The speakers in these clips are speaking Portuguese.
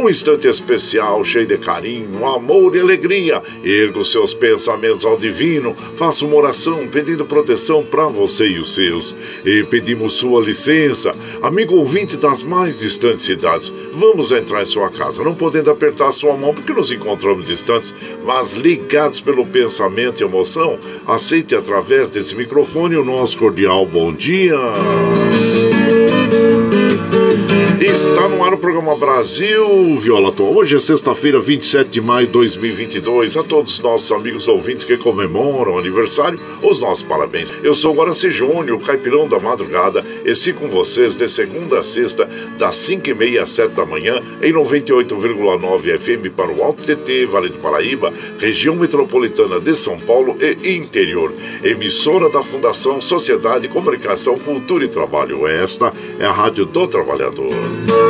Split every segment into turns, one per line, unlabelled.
um instante especial, cheio de carinho, amor e alegria. Erga os seus pensamentos ao divino, faça uma oração pedindo proteção para você e os seus. E pedimos sua licença, amigo ouvinte das mais distantes cidades. Vamos entrar em sua casa, não podendo apertar sua mão porque nos encontramos distantes, mas ligados pelo pensamento e emoção. Aceite através desse microfone o nosso cordial bom dia. Está no ar o programa Brasil Viola Atual. Hoje é sexta-feira, 27 de maio de 2022. A todos os nossos amigos ouvintes que comemoram o aniversário, os nossos parabéns. Eu sou Guaraci Júnior, caipirão da madrugada, e sigo com vocês de segunda a sexta, das 5h30 às 7 da manhã, em 98,9 FM para o Alto TT, Vale do Paraíba, região metropolitana de São Paulo e interior. Emissora da Fundação Sociedade, Comunicação, Cultura e Trabalho. Esta é a Rádio do Trabalhador.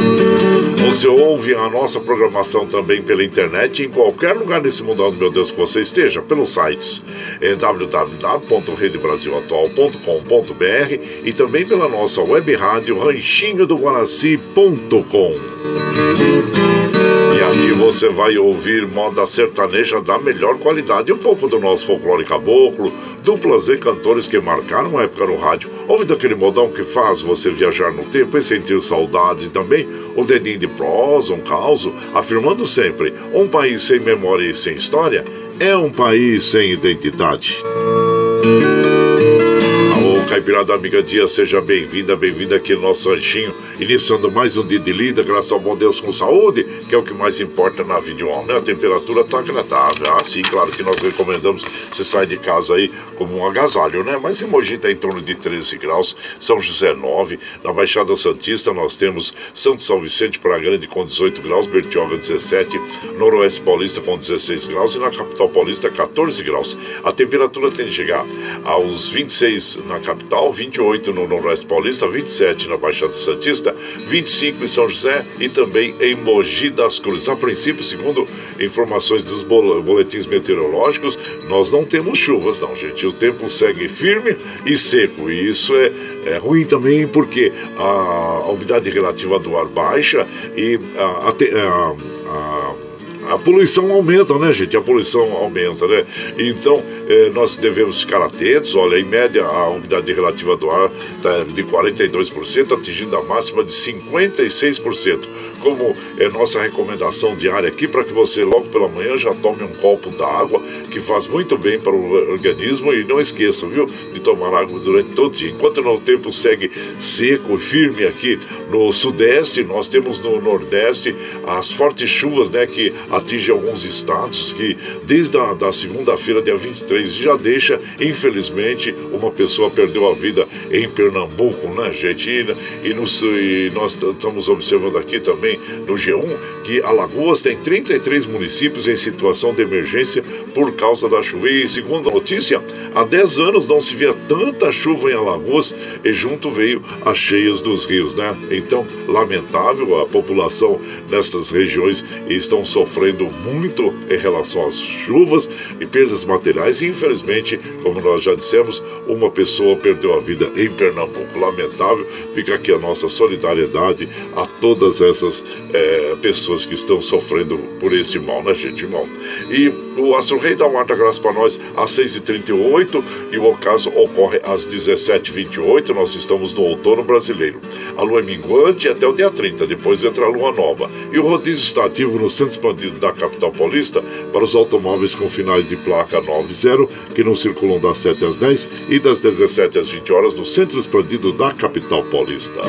Você ouve a nossa programação também pela internet em qualquer lugar desse mundo, meu Deus, que você esteja, pelos sites é www.redebrasilatual.com.br e também pela nossa web rádio ranchinho do Guaraci.com. E aqui você vai ouvir moda sertaneja da melhor qualidade, um pouco do nosso folclore caboclo, duplas e cantores que marcaram a época no rádio. Ouve daquele modão que faz você viajar no tempo e sentir saudades e também o dedinho de prosa, um caos, afirmando sempre: um país sem memória e sem história é um país sem identidade. Caipirada Amiga Dia, seja bem-vinda, bem-vinda aqui no nosso ranchinho, iniciando mais um dia de lida, graças ao bom Deus com saúde, que é o que mais importa na vida de um homem. A temperatura está agradável, ah, sim, claro que nós recomendamos você sair de casa aí como um agasalho, né? Mas em Mogi está em torno de 13 graus, São José 9, na Baixada Santista nós temos Santo São Vicente para Grande com 18 graus, Bertioga 17, Noroeste Paulista com 16 graus e na capital paulista 14 graus. A temperatura tem de chegar aos 26 na capital, 28 no Noroeste Paulista, 27 na Baixada Santista, 25 em São José e também em Mogi das Cruzes. A princípio, segundo informações dos boletins meteorológicos, nós não temos chuvas, não, gente. O tempo segue firme e seco. E isso é, é ruim também porque a, a umidade relativa do ar baixa e a, a, a a poluição aumenta, né, gente? A poluição aumenta, né? Então, eh, nós devemos ficar atentos. Olha, em média, a umidade relativa do ar está de 42%, atingindo a máxima de 56% como é nossa recomendação diária aqui, para que você logo pela manhã já tome um copo d'água, que faz muito bem para o organismo e não esqueça, viu, de tomar água durante todo o dia. Enquanto o tempo segue seco e firme aqui no sudeste, nós temos no nordeste as fortes chuvas, né, que atingem alguns estados, que desde a da segunda-feira, dia 23, já deixa, infelizmente, uma pessoa perdeu a vida em Pernambuco, né, gente? E, e nós estamos observando aqui também no G1 que Alagoas tem 33 municípios em situação de emergência por causa da chuva. E segundo a notícia, há 10 anos não se via tanta chuva em Alagoas e junto veio as cheias dos rios, né? Então, lamentável, a população nestas regiões estão sofrendo muito em relação às chuvas e perdas materiais. E, infelizmente, como nós já dissemos, uma pessoa perdeu a vida em Pernambuco. Lamentável, fica aqui a nossa solidariedade a todas essas é, pessoas que estão sofrendo por este mal, né, gente? Mal. E o Astro Rei dá uma graça para nós às 6h38 e o ocaso ocorre às 17h28. Nós estamos no outono brasileiro. A lua é minguante até o dia 30, depois entra a lua nova. E o rodízio está ativo no centro expandido da capital paulista para os automóveis com finais de placa 90, que não circulam das 7 às 10 e das 17 às 20 horas no centro expandido da capital paulista.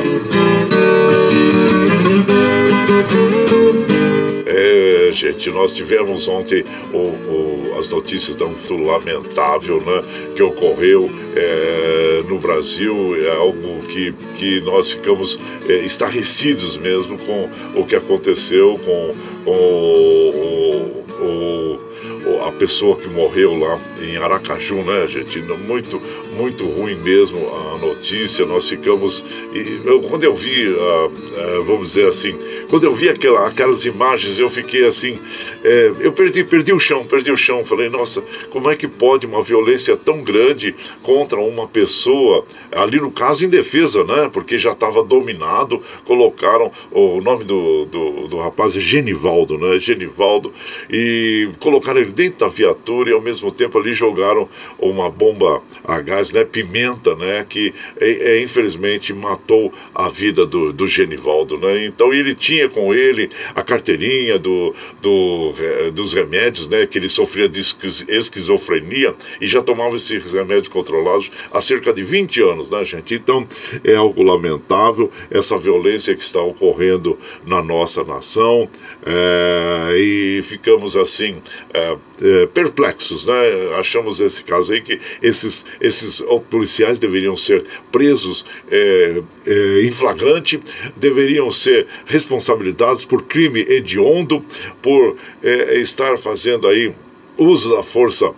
É, gente, nós tivemos ontem o, o, as notícias de um lamentável né, que ocorreu é, no Brasil, é algo que, que nós ficamos é, estarrecidos mesmo com o que aconteceu com, com o, o a pessoa que morreu lá em Aracaju, né, gente? Muito, muito ruim mesmo a notícia. Nós ficamos. E eu, quando eu vi, uh, uh, vamos dizer assim, quando eu vi aquela, aquelas imagens, eu fiquei assim. É, eu perdi, perdi o chão, perdi o chão. Falei, nossa, como é que pode uma violência tão grande contra uma pessoa, ali no caso em defesa, né? Porque já estava dominado, colocaram o nome do, do, do rapaz é Genivaldo, né? Genivaldo, e colocaram ele dentro da viatura e ao mesmo tempo ali jogaram uma bomba a gás, né, pimenta, né, que é, é, infelizmente matou a vida do, do Genivaldo, né? Então ele tinha com ele a carteirinha do, do, é, dos remédios, né, que ele sofria de esquizofrenia e já tomava esses remédios controlados há cerca de 20 anos, né, gente? Então é algo lamentável essa violência que está ocorrendo na nossa nação é, e ficamos assim é, é, perplexos, né? Achamos esse caso aí que esses, esses policiais deveriam ser presos é, é, em flagrante, deveriam ser responsabilizados por crime hediondo, por estar fazendo aí uso da força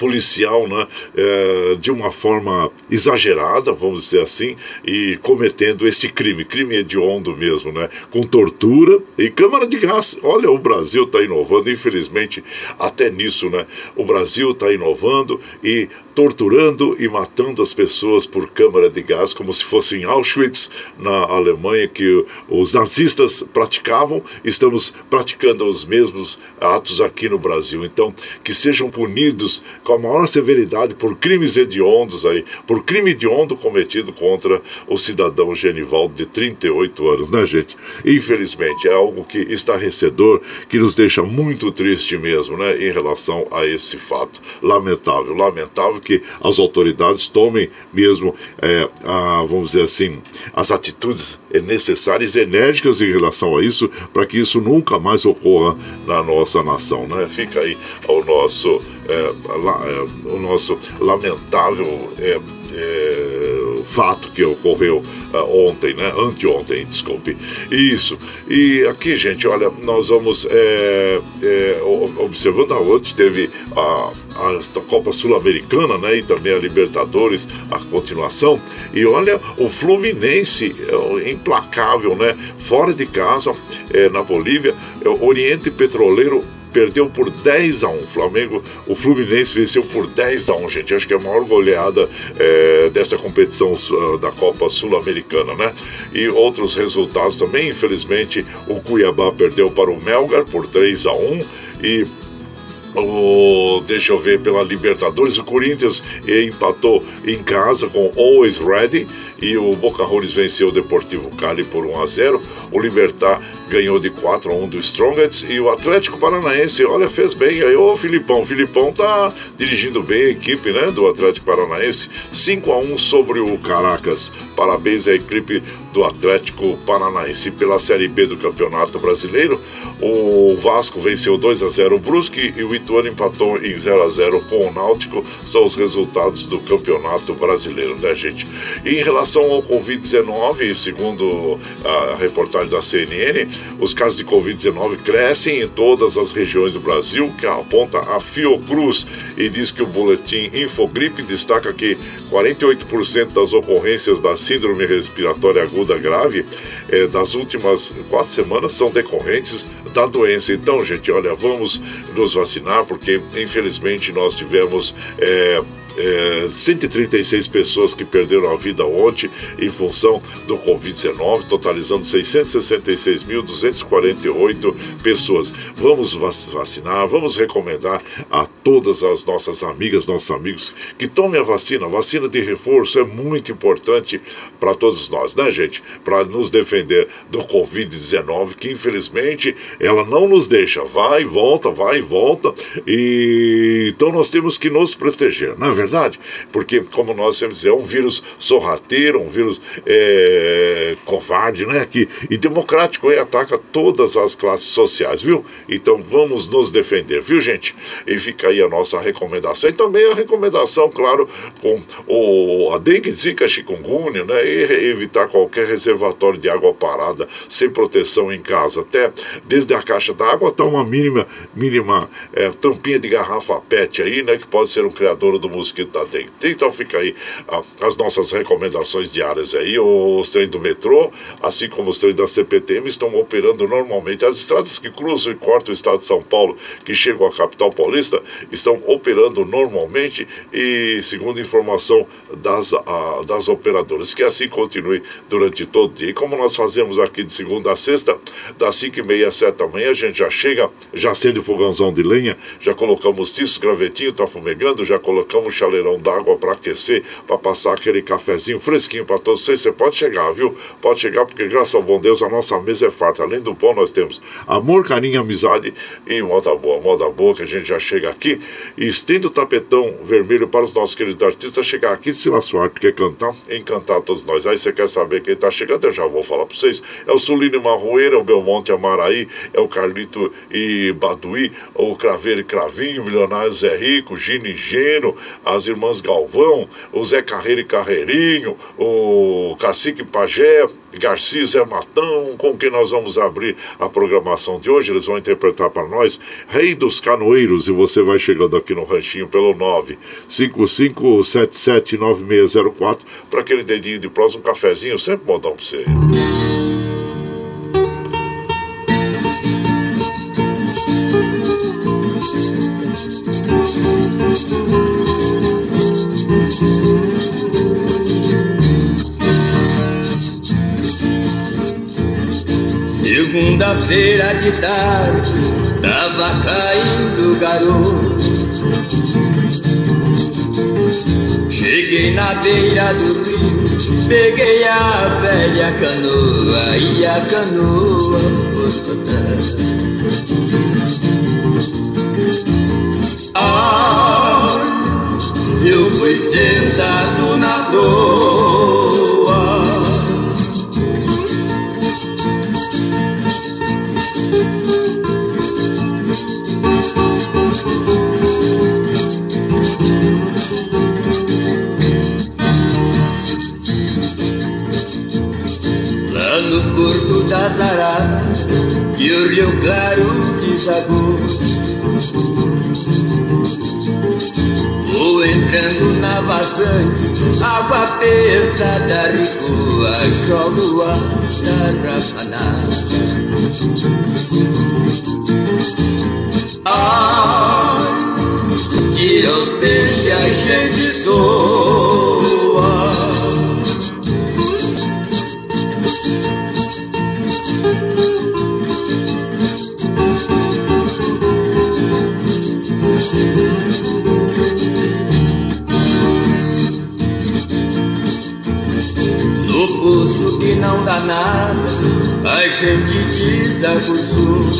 policial né, é, de uma forma exagerada, vamos dizer assim, e cometendo esse crime, crime hediondo mesmo, né, com tortura e câmara de gás. Olha, o Brasil está inovando, infelizmente, até nisso, né? O Brasil está inovando e torturando e matando as pessoas por câmara de gás, como se fosse em Auschwitz, na Alemanha, que os nazistas praticavam, estamos praticando os mesmos atos aqui no Brasil. Então, que sejam punidos com a maior severidade por crimes hediondos aí, por crime hediondo cometido contra o cidadão Genivaldo de 38 anos, né, gente? Infelizmente, é algo que estarrecedor, que nos deixa muito triste mesmo, né, em relação a esse fato. Lamentável, lamentável que as autoridades tomem mesmo, é, a, vamos dizer assim, as atitudes necessárias enérgicas em relação a isso, para que isso nunca mais ocorra na nossa nação, né? Fica aí o nosso é, é, o nosso lamentável é, é, fato que ocorreu uh, ontem, né? Anteontem, desculpe. Isso. E aqui, gente, olha, nós vamos é, é, observando aonde teve a, a Copa Sul-Americana, né? E também a Libertadores, a continuação. E olha, o Fluminense, é, implacável, né? Fora de casa, na Bolívia, Oriente Petroleiro perdeu por 10 a 1. Flamengo, o Fluminense venceu por 10 a 1, gente. Acho que é a maior goleada é, desta competição uh, da Copa Sul-Americana, né? E outros resultados também, infelizmente, o Cuiabá perdeu para o Melgar por 3 a 1 e o, deixa eu ver pela Libertadores, o Corinthians empatou em casa com Always Ready e o Boca Juniors venceu o Deportivo Cali por 1 a 0. O Libertar ganhou de 4 a 1 do Strongest e o Atlético Paranaense, olha, fez bem aí. Ô Filipão, Filipão tá dirigindo bem a equipe, né, do Atlético Paranaense. 5 a 1 sobre o Caracas. Parabéns à equipe do Atlético Paranaense pela Série B do Campeonato Brasileiro. O Vasco venceu 2 a 0 o Brusque e o Ituano empatou em 0 a 0 com o Náutico. São os resultados do Campeonato Brasileiro, né, gente? E em relação ao Covid-19, segundo a reportagem da CNN, os casos de Covid-19 crescem em todas as regiões do Brasil, que aponta a Fiocruz e diz que o boletim Infogripe destaca que 48% das ocorrências da síndrome respiratória aguda grave eh, das últimas quatro semanas são decorrentes da doença. Então, gente, olha, vamos nos vacinar, porque infelizmente nós tivemos. Eh, é, 136 pessoas que perderam a vida ontem em função do Covid-19, totalizando 666.248 pessoas. Vamos vacinar, vamos recomendar a todas as nossas amigas, nossos amigos que tomem a vacina. A vacina de reforço é muito importante para todos nós, né, gente? Para nos defender do Covid-19, que infelizmente ela não nos deixa. Vai e volta, vai e volta. E então nós temos que nos proteger, não é verdade? Porque, como nós sempre dizemos, é um vírus sorrateiro, um vírus é, covarde, né? Que, e democrático e ataca todas as classes sociais, viu? Então vamos nos defender, viu, gente? E fica aí a nossa recomendação. E também a recomendação, claro, com o, a dengue, zika, chikungunya, né? E evitar qualquer reservatório de água parada sem proteção em casa. Até desde a caixa d'água até uma mínima, mínima é, tampinha de garrafa PET aí, né? Que pode ser um criador do mosquito da dengue. Então fica aí a, as nossas recomendações diárias aí. Os trens do metrô, assim como os trens da CPTM, estão operando normalmente. As estradas que cruzam e cortam o estado de São Paulo, que chegam à capital paulista, estão operando normalmente e, segundo informação das, a, das operadoras, que assim continue durante todo o dia. E como nós fazemos aqui de segunda a sexta, das 5 e meia às 7 da manhã, a gente já chega, já acende o fogãozão de lenha, já colocamos tiços, gravetinho, tá fumegando, já colocamos chaleirão d'água para aquecer, para passar aquele cafezinho fresquinho para todos vocês. Você pode chegar, viu? Pode chegar, porque graças ao bom Deus a nossa mesa é farta. Além do pão, nós temos amor, carinho, amizade e moda boa. Moda boa que a gente já chega aqui e estende o tapetão vermelho para os nossos queridos artistas chegar aqui, se lá sua arte quer cantar, encantar todos nós. Aí você quer saber quem está chegando, eu já vou falar para vocês. É o Sulino Marroeira, o Belmonte Amaraí, é o Carlito e Baduí, o Craveiro e Cravinho, Milionário Zé Rico, Gini Geno, as irmãs Galvão, o Zé Carreiro e Carreirinho, o Cacique Pajé, Garcia Zé Matão, com quem nós vamos abrir a programação de hoje. Eles vão interpretar para nós Rei dos Canoeiros e você vai chegando aqui no ranchinho pelo 955779604 para aquele dedinho de prosa, um cafezinho, sempre modão para você.
Segunda-feira de tarde, tava caindo garoto. Cheguei na beira do rio, peguei a velha canoa e a canoa Ah, eu fui sentado na proa. Lá no corpo das araras que o rio claro desagou. Vou entrando na vazante, água pesada recua, jogo a tarrafaná.
Ai, que os peixes, a gente sou gente desacursou.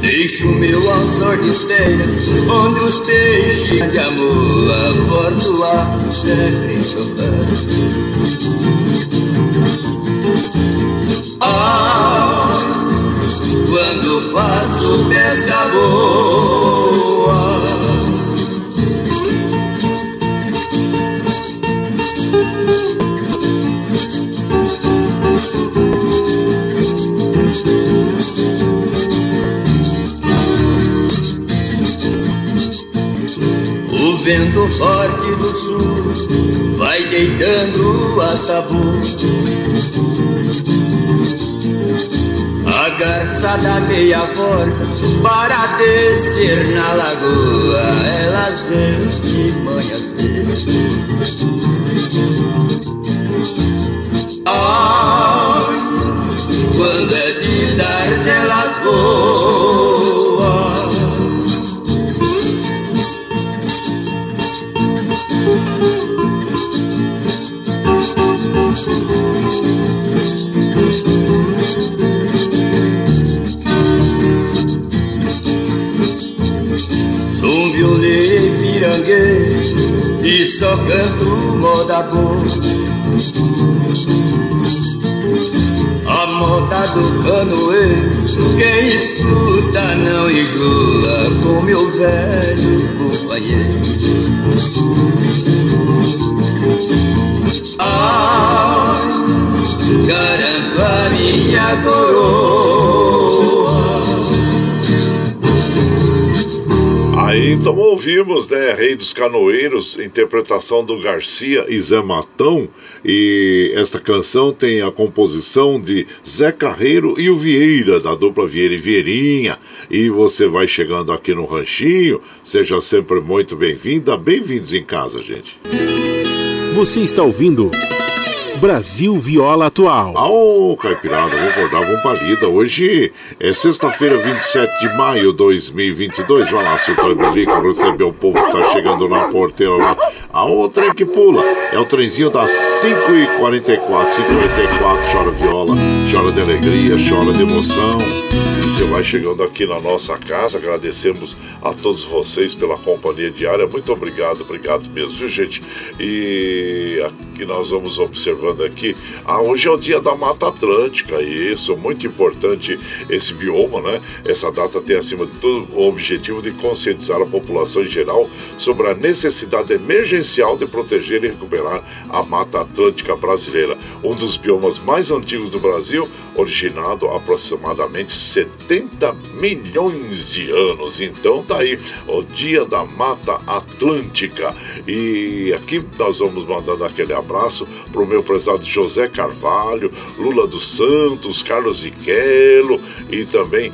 Deixo meu anzor de esteira, onde os peixes de amor a sempre Ah, quando faço pesca boa. Vento forte do sul vai deitando as tabus. A garça da meia porta para descer na lagoa, elas vêm de manhã cedo. Ai, quando é de dar delas boa. Canto moda boa. A moda do canoeiro, quem escuta não enjoa com meu velho companheiro.
Então ouvimos, né, Rei dos Canoeiros, interpretação do Garcia e Zé Matão. E esta canção tem a composição de Zé Carreiro e o Vieira, da dupla Vieira e Vieirinha. E você vai chegando aqui no Ranchinho, seja sempre muito bem-vinda, bem-vindos em casa, gente.
Você está ouvindo Brasil Viola Atual.
Ô, Caipirada, vou acordar, vamos pra lida. Hoje é sexta-feira, 27 de maio de 2022. Vai lá, seu Belico, receber o povo que tá chegando na porteira lá. A outra é que pula é o trenzinho das 5h44. 5h44, chora viola, chora de alegria, chora de emoção. Você vai chegando aqui na nossa casa, agradecemos a todos vocês pela companhia diária. Muito obrigado, obrigado mesmo, viu, gente? E aqui nós vamos observando aqui. Ah, hoje é o dia da Mata Atlântica, isso, muito importante esse bioma, né? Essa data tem, acima de tudo, o objetivo de conscientizar a população em geral sobre a necessidade emergencial de proteger e recuperar a Mata Atlântica brasileira, um dos biomas mais antigos do Brasil, originado aproximadamente 70 milhões de anos. Então tá aí o Dia da Mata Atlântica. E aqui nós vamos mandando aquele abraço pro meu prezado José Carvalho, Lula dos Santos, Carlos Iquelo e também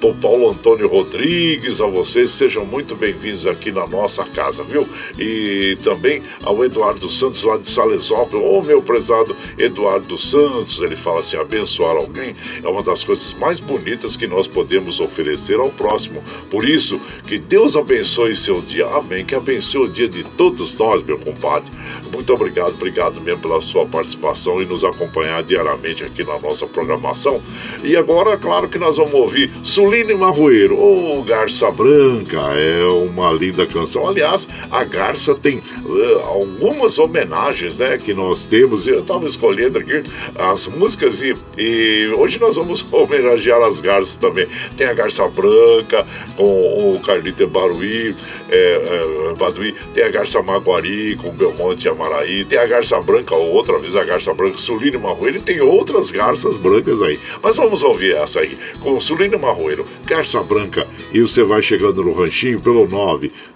pro Paulo Antônio Rodrigues, a vocês sejam muito bem-vindos aqui na nossa casa, viu? E também ao Eduardo Santos lá de Salesópolis, ô meu prezado Eduardo Santos, ele fala assim, abençoar alguém é uma das coisas mais bonitas que nós podemos oferecer ao próximo. Por isso, que Deus abençoe seu dia. Amém. Que abençoe o dia de todos nós, meu compadre. Muito obrigado, obrigado mesmo pela sua participação e nos acompanhar diariamente aqui na nossa programação. E agora, claro que nós vamos ouvir Suline Marroeiro, ou Garça Branca, é uma linda canção. Aliás, a Garça tem uh, algumas homenagens, né, que nós temos. Eu estava escolhendo aqui as músicas e, e hoje nós vamos homenagear as garças também. Tem a Garça Branca com o Carlito Baruí, é, é, Baduí, tem a Garça Maguari com Belmonte e Amaraí, tem a Garça Branca, ou outra vez a Garça Branca, Sulino Marroeiro, e tem outras garças brancas aí. Mas vamos ouvir essa aí, com Sulino Marroeiro, Garça Branca, e você vai chegando no ranchinho pelo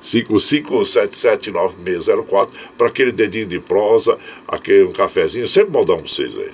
955779604 para aquele dedinho de prosa, aquele um cafezinho, sempre modão pra vocês aí.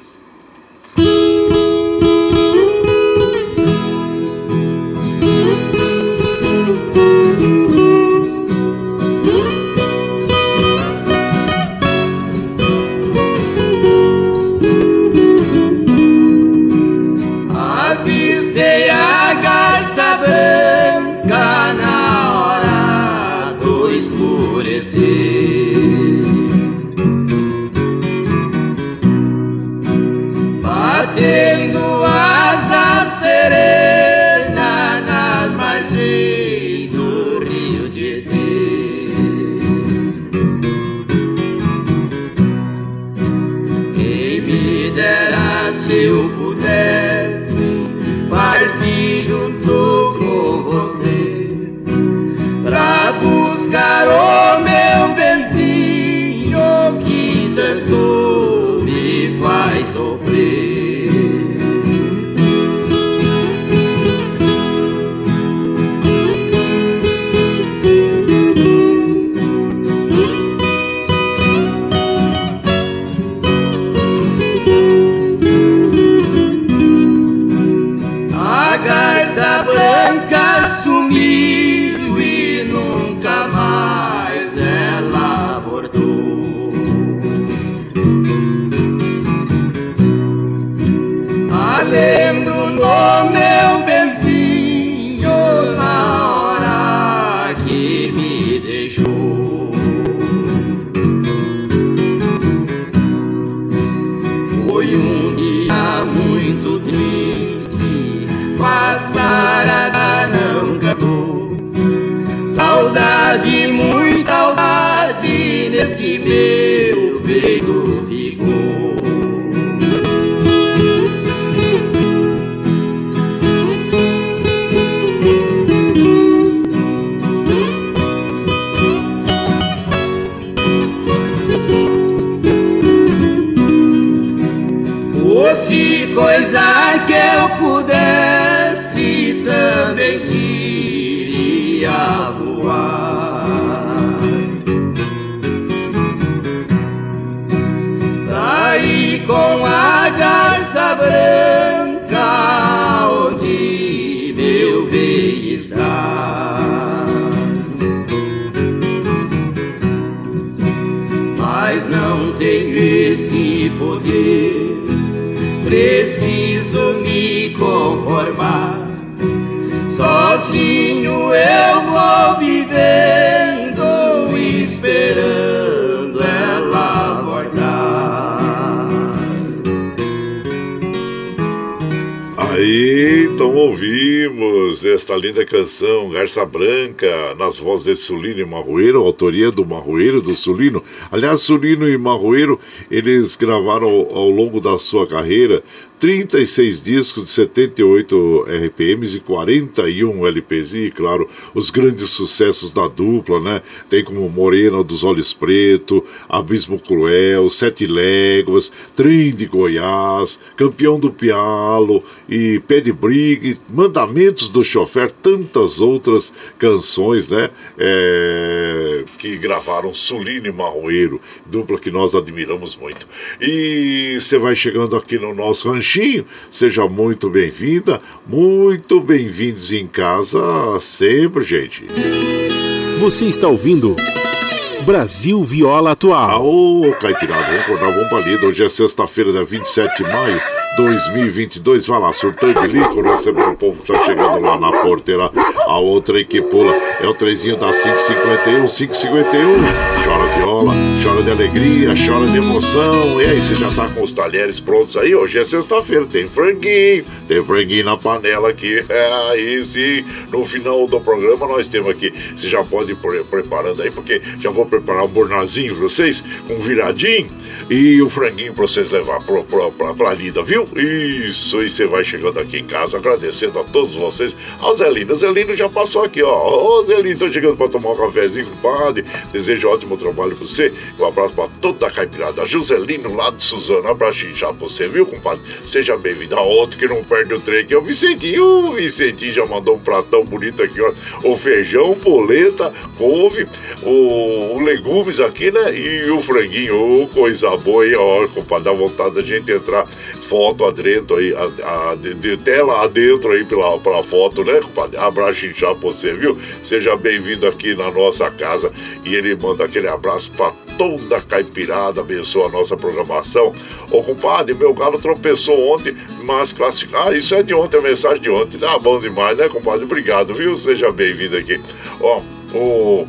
Esta linda canção, Garça Branca, nas vozes de Sulino e Marroeiro, autoria do Marroeiro, do Sulino. Aliás, Sulino e Marroeiro, eles gravaram ao, ao longo da sua carreira 36 discos de 78 RPMs e 41 LPs. E, claro, os grandes sucessos da dupla, né? Tem como Morena dos Olhos Preto, Abismo Cruel, Sete Léguas, Trem de Goiás, Campeão do Pialo e Pé de Brigue, Mandamentos do Chofer, tantas outras canções, né? É, que gravaram Sulino e Marroeiro, dupla que nós admiramos muito. E você vai chegando aqui no nosso Ranchinho. Seja muito bem-vinda, muito bem-vindos em casa sempre, gente.
Você está ouvindo Brasil Viola Atual.
Ô, Caipirada, vamos acordar, vamos pra lida. Hoje é sexta-feira, dia 27 de maio 2022. Vai lá, surtando de líquido, recebendo o povo que tá chegando lá na porteira. A outra que pula é o trezinho da 551, 551. Chora viola, chora de alegria, chora de emoção. E aí, você já tá com os talheres prontos aí? Hoje é sexta-feira, tem franguinho, tem franguinho na panela aqui. É, aí sim, no final do programa nós temos aqui. Você já pode ir preparando aí, porque já vou preparar um bornazinho pra vocês, com viradinho e o franguinho pra vocês levar pra, pra, pra, pra lida, viu? Isso, e você vai chegando aqui em casa, agradecendo a todos vocês. Ao Zelino, o Zelino já passou aqui, ó. Ô Zelino, tô chegando pra tomar um cafezinho, compadre. Desejo ótimo trabalho pra você. Um abraço pra toda a caipirada. Joselino lá de Suzano, um abraço já pra você, viu, compadre? Seja bem-vindo. A outro que não perde o trem aqui é o Vicentinho. O Vicentinho já mandou um pratão bonito aqui, ó. O feijão, polenta, couve, o, o legumes aqui, né? E o franguinho, ô, coisa boa, hein? Ó, compadre, dá vontade da gente entrar foto adentro aí, a, a, de, de, tela adentro aí pela, pela foto, né, compadre? Abraço já pra você, viu? Seja bem-vindo aqui na nossa casa. E ele manda aquele abraço pra toda a caipirada, abençoa a nossa programação. Ô, compadre, meu galo tropeçou ontem, mas classificado. Ah, isso é de ontem, a mensagem de ontem. Tá bom demais, né, compadre? Obrigado, viu? Seja bem-vindo aqui. Ó, o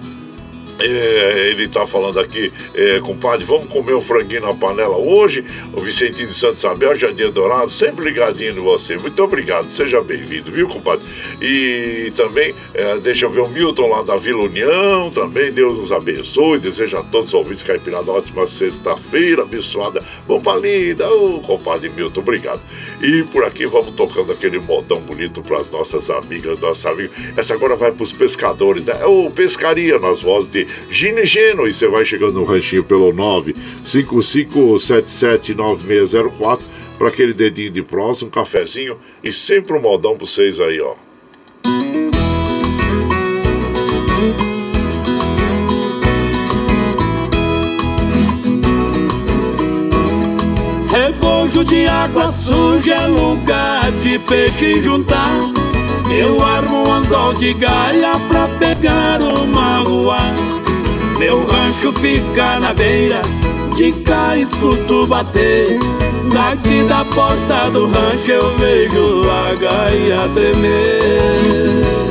É, ele está falando aqui, é, compadre, vamos comer um franguinho na panela hoje. O Vicentinho de Santo Isabel, Jardim Dourado, sempre ligadinho em você. Muito obrigado, seja bem-vindo, viu, compadre? E também, é, deixa eu ver o Milton lá da Vila União, também, Deus nos abençoe. Desejo a todos os ouvintes Caipirada ótima sexta-feira, abençoada. Bom linda, ô, compadre Milton, obrigado. E por aqui vamos tocando aquele modão bonito para as nossas amigas, nossos amigos. Essa agora vai para os pescadores, né? Ô, pescaria nas vozes de Gine Geno. E você vai chegando no ranchinho pelo 955779604 para aquele dedinho de próximo, um cafezinho e sempre um modão para vocês aí, ó.
Rebojo de água suja é lugar de peixe juntar. Eu armo um anzol de galha pra pegar uma rua. Meu rancho fica na beira, de cá escuto bater. Daqui da porta do rancho eu vejo a gaia tremer.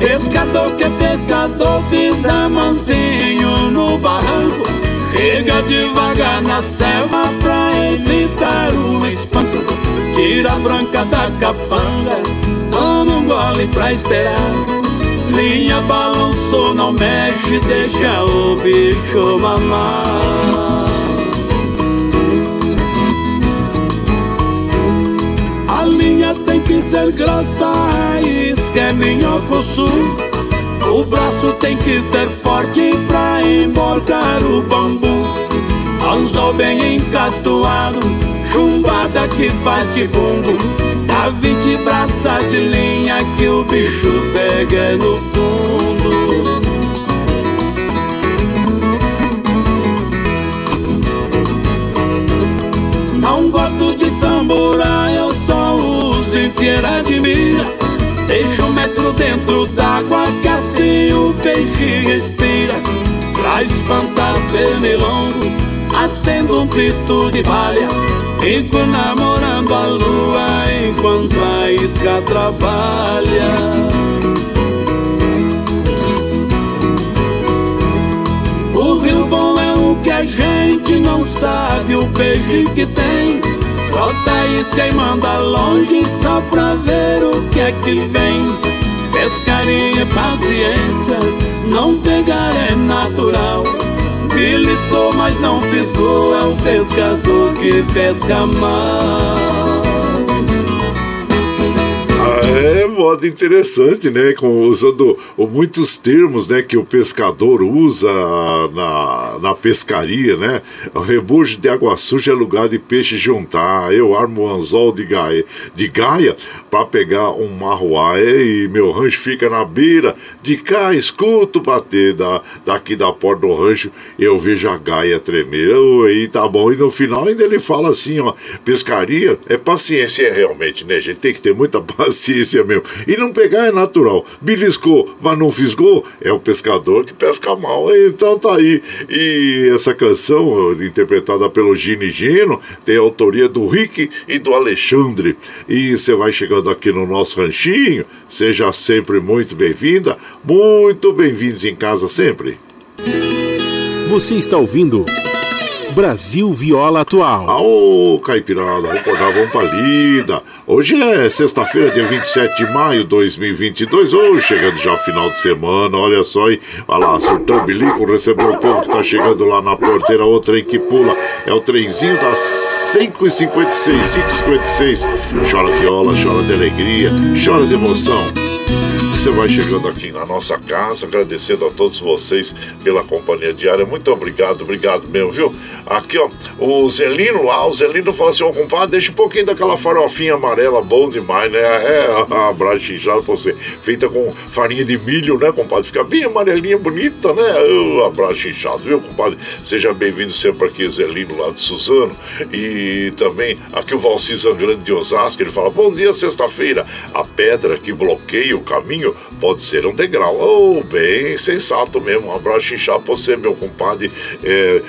Pescador que é pescador pisa mansinho no barranco Chega devagar na selva pra evitar o espanto Tira a branca da capanga Toma um gole pra esperar. Linha balançou, não mexe Deixa o bicho mamar. A linha tem que ser grossa A raiz que é minhoco sul O braço tem que ser forte Pra emborcar o bambu. Anzol bem encastoado Chumbada que faz de bumbo Dá vinte braças de linha que o bicho pega no fundo. Não gosto de tambora, eu só uso em de mira. Deixa um metro dentro d'água que assim o peixe respira. Pra espantar pernilongo, acendo um pito de palha Fico namorando a lua enquanto a isca trabalha. O rio bom é o que a gente não sabe, o peixe que tem. Bota a isca e manda longe só pra ver o que é que vem. Pescaria é paciência, não pegar é natural. Beliscou, mas não fisgou, é o pescador que pesca mal.
É modo interessante, né? Com, usando muitos termos né, que o pescador usa na, na pescaria, né? O rebojo de água suja é lugar de peixe juntar. Eu armo um anzol de gaia, de gaia para pegar um marroá. E meu rancho fica na beira. De cá, escuto bater da, daqui da porta do rancho. Eu vejo a gaia tremer. E tá bom. E no final ainda ele fala assim: ó, pescaria é paciência, é realmente, né, gente? Tem que ter muita paciência mesmo. E não pegar é natural. Beliscou, mas não fisgou, é o pescador que pesca mal. Então tá aí. E essa canção, interpretada pelo Gini Gino, tem a autoria do Rick e do Alexandre. E você vai chegando aqui no nosso ranchinho, seja sempre muito bem-vinda, muito bem-vindos em casa sempre.
Você está ouvindo. Brasil Viola Atual.
Aô, Caipirada, vamos acordar, vamos pra lida. Hoje é sexta-feira, dia 27 de maio de 2022. Hoje, chegando já final de semana, olha só, hein? Olha lá, surtão bilico, recebeu o povo que tá chegando lá na porteira. O trem que pula é o trenzinho das 5h56, 5h56. Chora viola, chora de alegria, chora de emoção você vai chegando aqui na nossa casa, agradecendo a todos vocês pela companhia diária. Muito obrigado, obrigado mesmo, viu? Aqui, ó, o Zelino lá, o Zelino falou assim: Ô compadre, deixa um pouquinho daquela farofinha amarela, bom demais, né? É a inchada pra você, feita com farinha de milho, né, compadre? Fica bem amarelinha, bonita, né? Oh, a bracha inchada, viu, compadre? Seja bem-vindo sempre aqui, Zelino lá de Suzano. E também aqui o Valci Zangrande de Osasco, ele fala: Bom dia, sexta-feira. A pedra que bloqueia o caminho
pode ser um degrau. Oh, bem sensato mesmo. Um abraço inchado pra você, meu compadre é,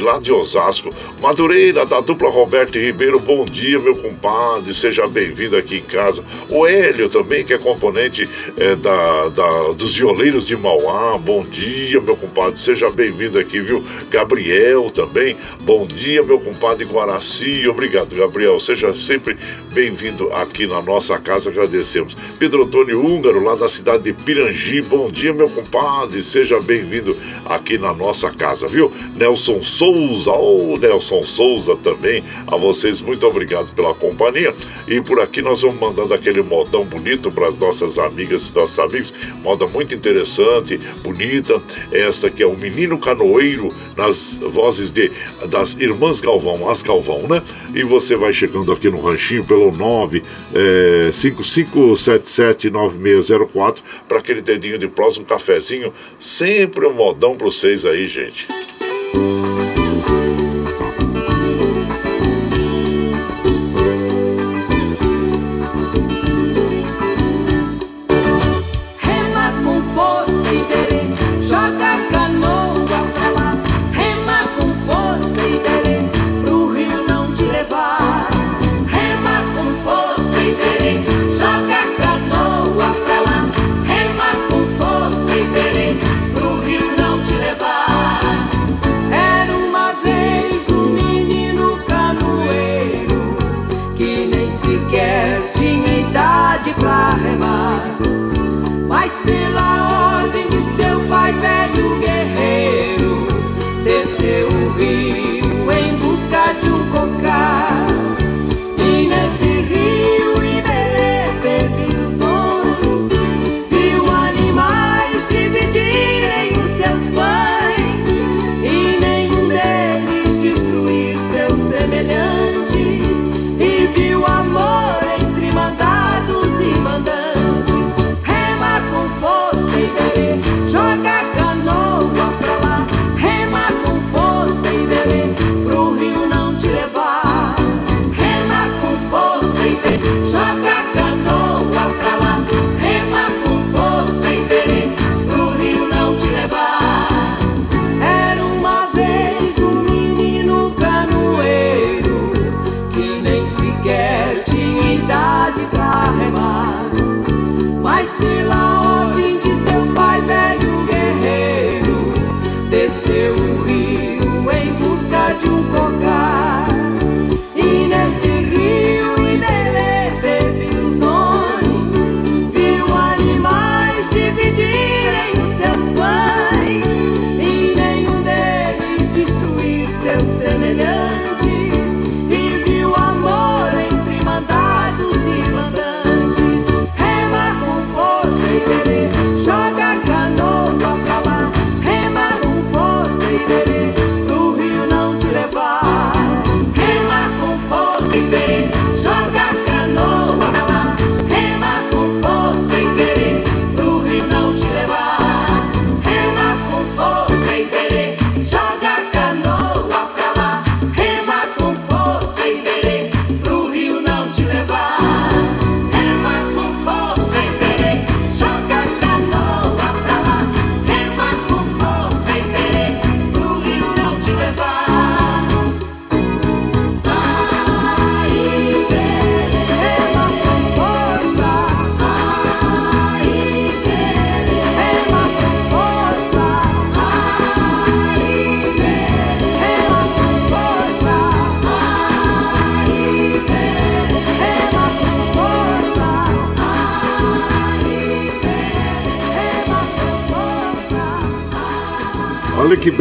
lá de Osasco. Madureira, da dupla Roberto Ribeiro, bom dia, meu compadre. Seja bem-vindo aqui em casa. O Hélio também, que é componente é, da, da, dos violeiros de Mauá. Bom dia, meu compadre. Seja bem-vindo aqui, viu? Gabriel também. Bom dia, meu compadre Guaraci. Obrigado, Gabriel. Seja sempre bem-vindo aqui na nossa casa. Agradecemos. Pedro Antônio Húngaro, lá da cidade de Pirangi. Bom dia, meu compadre. Seja bem-vindo aqui na nossa casa, viu? Nelson Souza. Oh, Nelson Souza também. A vocês, muito obrigado pela companhia. E por aqui nós vamos mandando aquele modão bonito para as nossas amigas e nossos amigos. Moda muito interessante, bonita. Esta que é o Menino Canoeiro, nas vozes de das Irmãs Galvão, as Galvão, né? E você vai chegando aqui no ranchinho pelo 955779604 para aquele dedinho de próximo, um cafezinho. Sempre um modão para vocês aí, gente. Que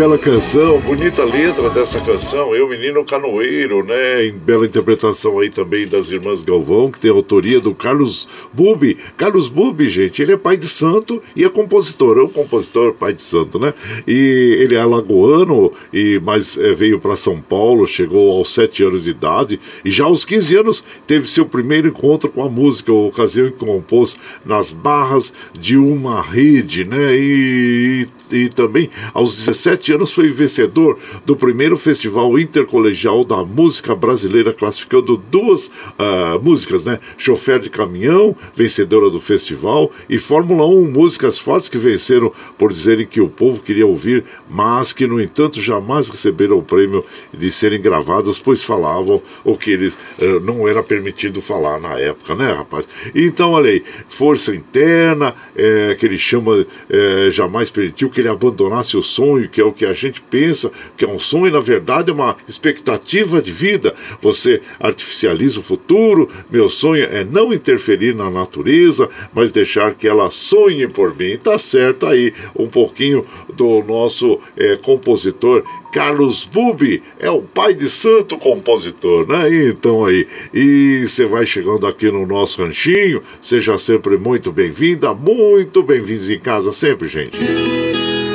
bela canção, bonita letra dessa canção, Eu Menino Canoeiro, né? Em bela interpretação aí também das Irmãs Galvão, que tem autoria do Carlos Bubi. Carlos Bubi, gente, ele é pai de santo e é compositor, é um compositor, pai de santo, né? E ele é alagoano, e, mas é, veio para São Paulo, chegou aos 7 anos de idade, e já aos 15 anos teve seu primeiro encontro com a música, a ocasião em que compôs nas barras de uma rede, né? E, e, também aos
17 anos foi vencedor do primeiro Festival Intercolegial da Música Brasileira, classificando duas uh, músicas, né? Chofer de Caminhão, vencedora do festival, e Fórmula 1, músicas fortes que venceram por dizerem que o povo queria ouvir, mas que, no entanto, jamais receberam o prêmio de serem gravadas, pois falavam o que eles uh, não era permitido falar na época, né, rapaz? Então, olha aí, força interna, é, que ele chama, é, jamais permitiu que ele abandonasse o sonho, que é o que a gente pensa, que é um sonho, na verdade, é uma expectativa de vida. Você artificializa o futuro, meu sonho é não interferir na natureza, mas deixar que ela sonhe por mim. Tá certo aí um pouquinho do nosso é, compositor Carlos Bubi é o pai de santo compositor, né? Então aí, e você vai chegando aqui no nosso ranchinho, seja sempre muito bem-vinda, muito bem-vindos em casa sempre, gente.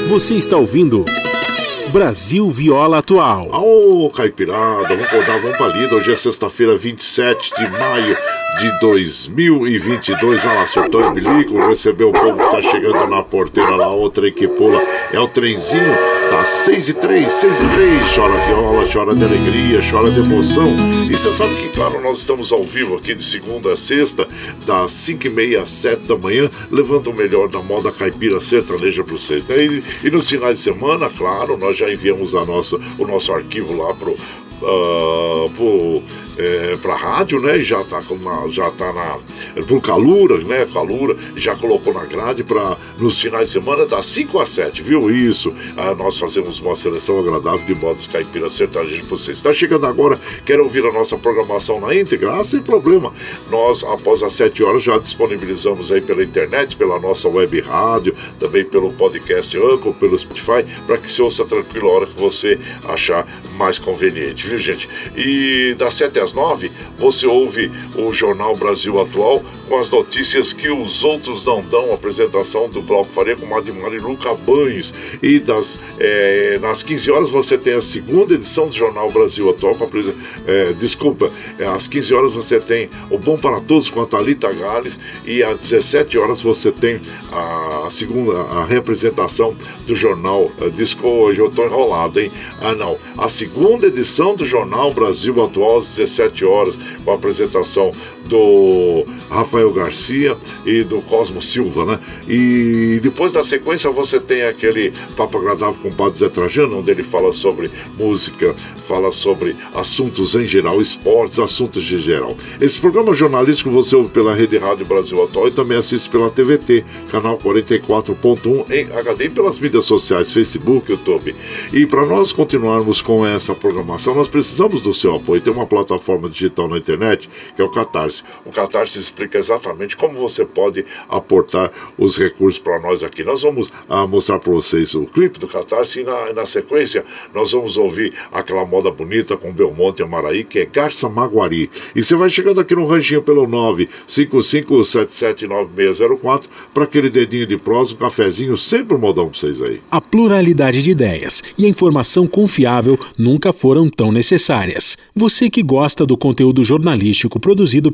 Você está ouvindo Brasil Viola Atual.
Ô, Caipirada, vamos acordar, vamos pra lida. Hoje é sexta-feira, 27 de maio de 2022. Vai lá, soltou o bilico, recebeu o povo que tá chegando na porteira lá, outra que pula. É o trenzinho, tá 6 e 3, 6 e 3. Chora viola, chora de alegria, chora de emoção. E você sabe que, claro, nós estamos ao vivo aqui de segunda a sexta, das 5 e meia às 7 da manhã, levando o melhor da moda caipira sertaneja para vocês. Né? E, e nos finais de semana, claro, nós já enviamos a nossa, o nosso arquivo lá pro, uh, pro é, para rádio, né? Já está já tá na por Calura, né? Calura já colocou na grade para nos finais de semana das 5 às 7, viu isso? Ah, nós fazemos uma seleção agradável de modos caipiras sertanejos para vocês. Está chegando agora, quer ouvir a nossa programação na íntegra? Ah, sem problema. Nós após as 7 horas já disponibilizamos aí pela internet, pela nossa web rádio, também pelo podcast Anchor, pelo Spotify, para que se ouça tranquilo a hora que você achar mais conveniente, viu, gente? E das 7 às às você ouve o Jornal Brasil Atual com as notícias que os outros não dão. A apresentação do Bloco Faria com Marilu Cabanes. E das, é, nas 15 horas você tem a segunda edição do Jornal Brasil Atual. Com a, é, desculpa, é, às 15 horas você tem o Bom para Todos com a Thalita Gales. E às 17 horas você tem a segunda a representação do jornal. Disco, hoje eu estou enrolado, hein? Ah, não. A segunda edição do Jornal Brasil Atual às 17 17 horas, com a apresentação do Rafael Garcia e do Cosmo Silva, né? E depois da sequência você tem aquele Papo Agradável com o Padre Zé Trajano, onde ele fala sobre música, fala sobre assuntos em geral, esportes, assuntos de geral. Esse programa jornalístico você ouve pela Rede Rádio Brasil Atual e também assiste pela TVT, canal 44.1 em HD e pelas mídias sociais, Facebook, YouTube. E para nós continuarmos com essa programação, nós precisamos do seu apoio. Tem uma plataforma digital na internet que é o Catarse. Catarse. O Catarse explica exatamente como você pode aportar os recursos para nós aqui. Nós vamos ah, mostrar para vocês o clipe do Catarse e na, na, sequência nós vamos ouvir aquela moda bonita com Belmonte e Amaraí, que é Garça Maguari. E você vai chegando aqui no ranchinho pelo 955779604 para aquele dedinho de prosa, um cafezinho, sempre um modão para vocês aí.
A pluralidade de ideias e a informação confiável nunca foram tão necessárias. Você que gosta do conteúdo jornalístico produzido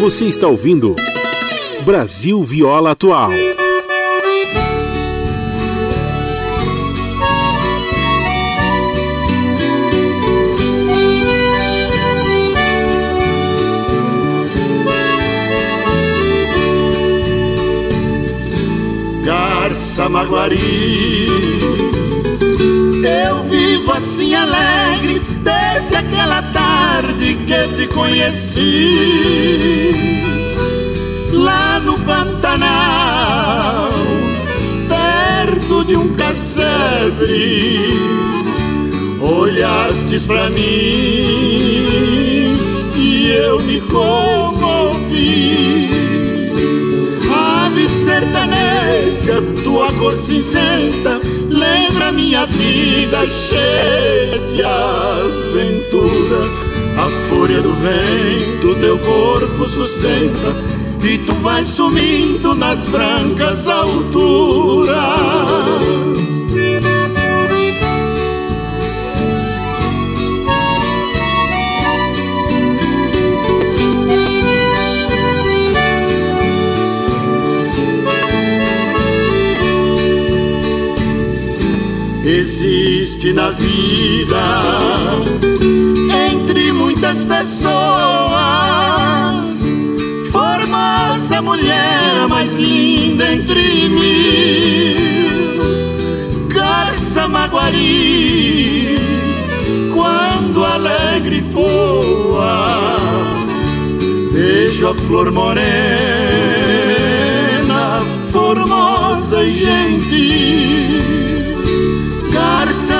Você está ouvindo Brasil Viola Atual.
Garça Maguari, eu vivo assim alegre desde aquela tarde que te conheci lá no Pantanal, perto de um casebre, olhastes pra mim e eu me comovi. Ave sertaneja, tua cor cinzenta, minha vida cheia de aventura. A fúria do vento teu corpo sustenta e tu vais sumindo nas brancas alturas. Existe na vida entre muitas pessoas. Formas a mulher mais linda entre mil. Garça Maguari, quando alegre voa, vejo a flor morena, formosa e gentil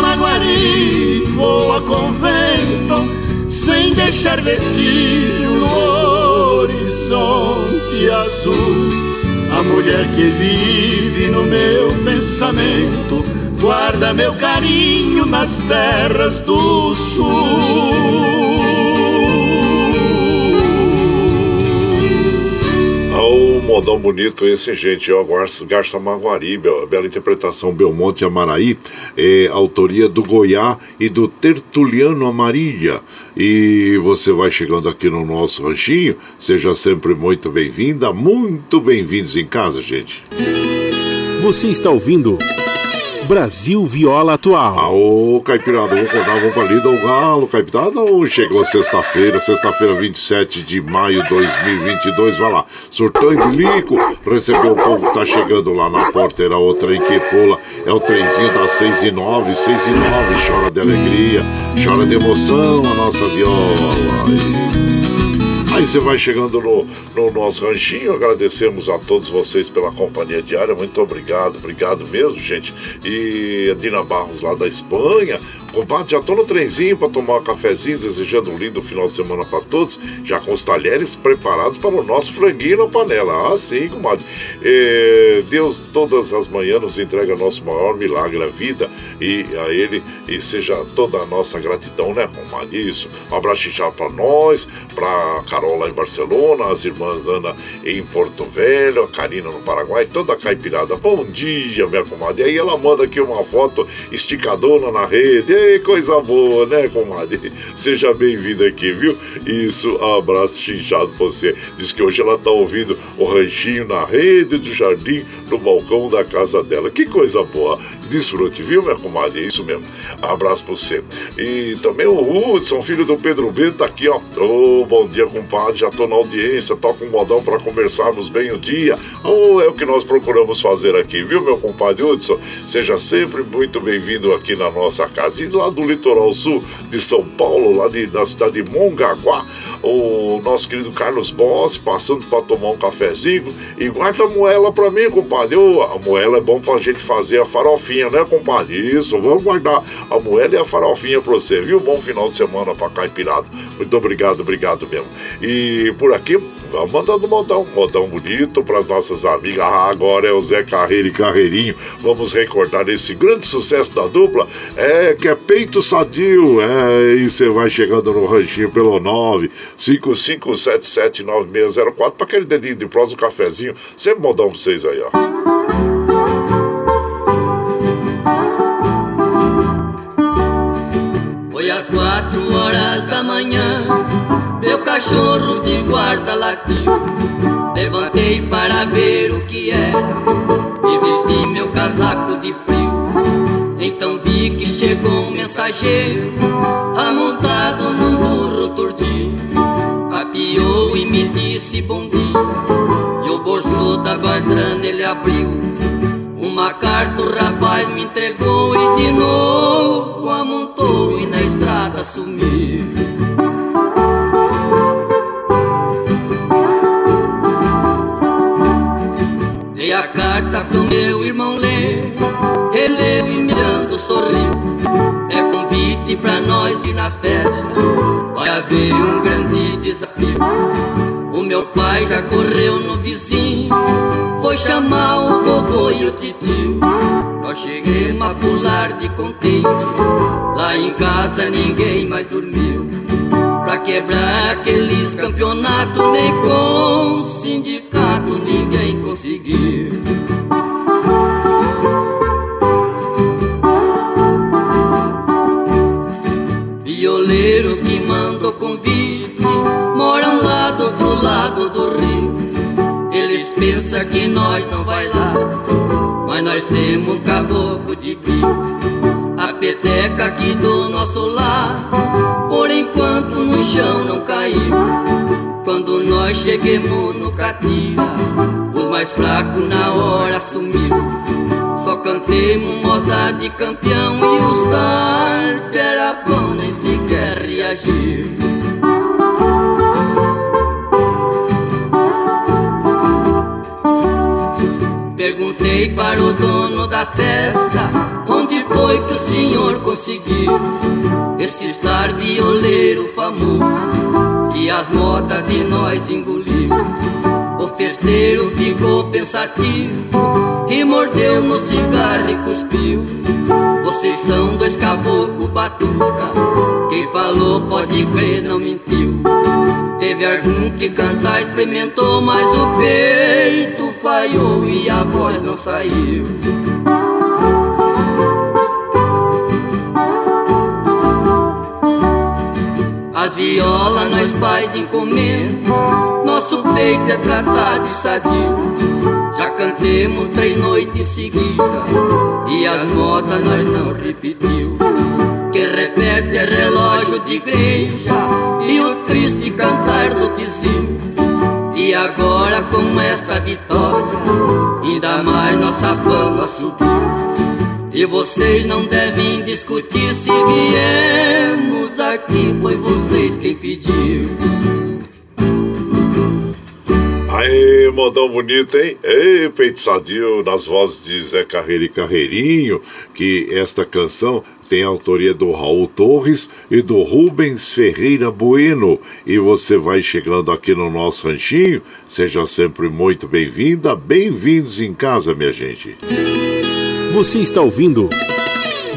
Garça Maguari voa com vento Sem deixar vestígio no horizonte azul. A mulher que vive no meu pensamento Guarda meu carinho nas terras do sul
modão bonito esse, gente. Ó, Garça Maguari, bela interpretação Belmonte Amaraí, é, autoria do Goiá e do Tertuliano Amarília. E você vai chegando aqui no nosso ranchinho, seja sempre muito bem-vinda, muito bem-vindos em casa, gente.
Você está ouvindo. Brasil Viola Atual.
Aô, Caipirada, vamos acordar, vamos pra lida o galo, Caipirada, ou chegou sexta-feira, sexta-feira, 27 de maio de 2022, vai lá, surtão e bilico, recebeu o povo que tá chegando lá na porta, era o trem que pula, é o trenzinho das 6 e 9, 6 e 9, chora de alegria, chora de emoção a nossa viola. Aí você vai chegando no, no nosso ranchinho, agradecemos a todos vocês pela companhia diária, muito obrigado, obrigado mesmo, gente. E a Dina Barros lá da Espanha, Compadre, já tô no trenzinho para tomar um cafezinho, desejando um lindo final de semana para todos, já com os talheres preparados para o nosso franguinho na panela. Ah, sim, comadre. É, Deus todas as manhãs nos entrega nosso maior milagre, a vida, e a Ele, e seja toda a nossa gratidão, né, comadre? Isso. Um abraço já para nós, para Carol lá em Barcelona, as irmãs Ana em Porto Velho, a Karina no Paraguai, toda a caipirada. Bom dia, minha comadre. E aí ela manda aqui uma foto esticadona na rede coisa boa, né, comadre? Seja bem-vinda aqui, viu? Isso, abraço chinchado pra você. Diz que hoje ela tá ouvindo o ranchinho na rede do jardim, no balcão da casa dela. Que coisa boa. Desfrute, viu, minha comadre? É isso mesmo. Abraço pra você. E também o Hudson, filho do Pedro Bento, tá aqui, ó. Ô, oh, bom dia, compadre. Já tô na audiência, toca um modão para conversarmos bem o dia. Oh, é o que nós procuramos fazer aqui, viu, meu compadre Hudson? Seja sempre muito bem-vindo aqui na nossa casa. E lá do litoral sul de São Paulo, lá de, da cidade de Mongaguá, o nosso querido Carlos Boss passando para tomar um cafezinho. E guarda a moela para mim, compadre. Oh, a moela é bom pra gente fazer a farofinha farofinha, né, compadre? Isso, vamos guardar a moeda e a farofinha pra você, viu? Bom final de semana pra Caipirado. Muito obrigado, obrigado mesmo. E por aqui, mandando modão, modão bonito para as nossas amigas. Ah, agora é o Zé Carreiro e Carreirinho. Vamos recordar esse grande sucesso da dupla, é que é Peito Sadio. É, e você vai chegando no ranchinho pelo 955779604 para aquele dedinho de prosa, um cafezinho. Sempre modão pra vocês aí, ó.
Quatro horas da manhã, meu cachorro de guarda latiu. Levantei para ver o que era e vesti meu casaco de frio. Então vi que chegou um mensageiro, amontado num burro turdio. Apiou e me disse bom dia, e o bolso da guardrana ele abriu. Uma carta o rapaz me entregou e de novo sumiu. Dei a carta pro meu irmão ler, releu e mirando sorriu. É convite pra nós ir na festa, vai haver um grande desafio. O meu pai já correu no vizinho foi chamar o vovô e o titio Nós cheguemos a pular tarde contente. Em casa ninguém mais dormiu. Pra quebrar aqueles campeonatos, nem com sindicato ninguém conseguiu. Violeiros que mandam convite moram lá do outro lado do rio. Eles pensam que nós não vai lá, mas nós temos caboclo peteca aqui do nosso lar, por enquanto no chão não caiu. Quando nós cheguemos no catira, os mais fracos na hora sumiu. Só cantemos moda de campeão e os bom, nem sequer reagir. Perguntei para o dono da festa foi que o senhor conseguiu esse estar violeiro famoso que as modas de nós engoliu. O festeiro ficou pensativo e mordeu no cigarro e cuspiu. Vocês são dois caboclo batuca, quem falou pode crer não mentiu. Teve algum que cantar experimentou, mas o peito falhou e a voz não saiu. As violas nós faz de encomenda Nosso peito é tratado de sadio. Já cantemos três noites seguidas E as modas nós não repetiu Que repete é relógio de igreja E o triste cantar do tizinho E agora com esta vitória Ainda mais nossa fama subiu. E vocês não devem discutir se viemos aqui, foi vocês quem pediu.
Aê, modão bonito, hein? Ei, peito sadio, nas vozes de Zé Carreiro e Carreirinho, que esta canção tem a autoria do Raul Torres e do Rubens Ferreira Bueno. E você vai chegando aqui no nosso ranchinho, seja sempre muito bem-vinda, bem-vindos em casa, minha gente.
Você está ouvindo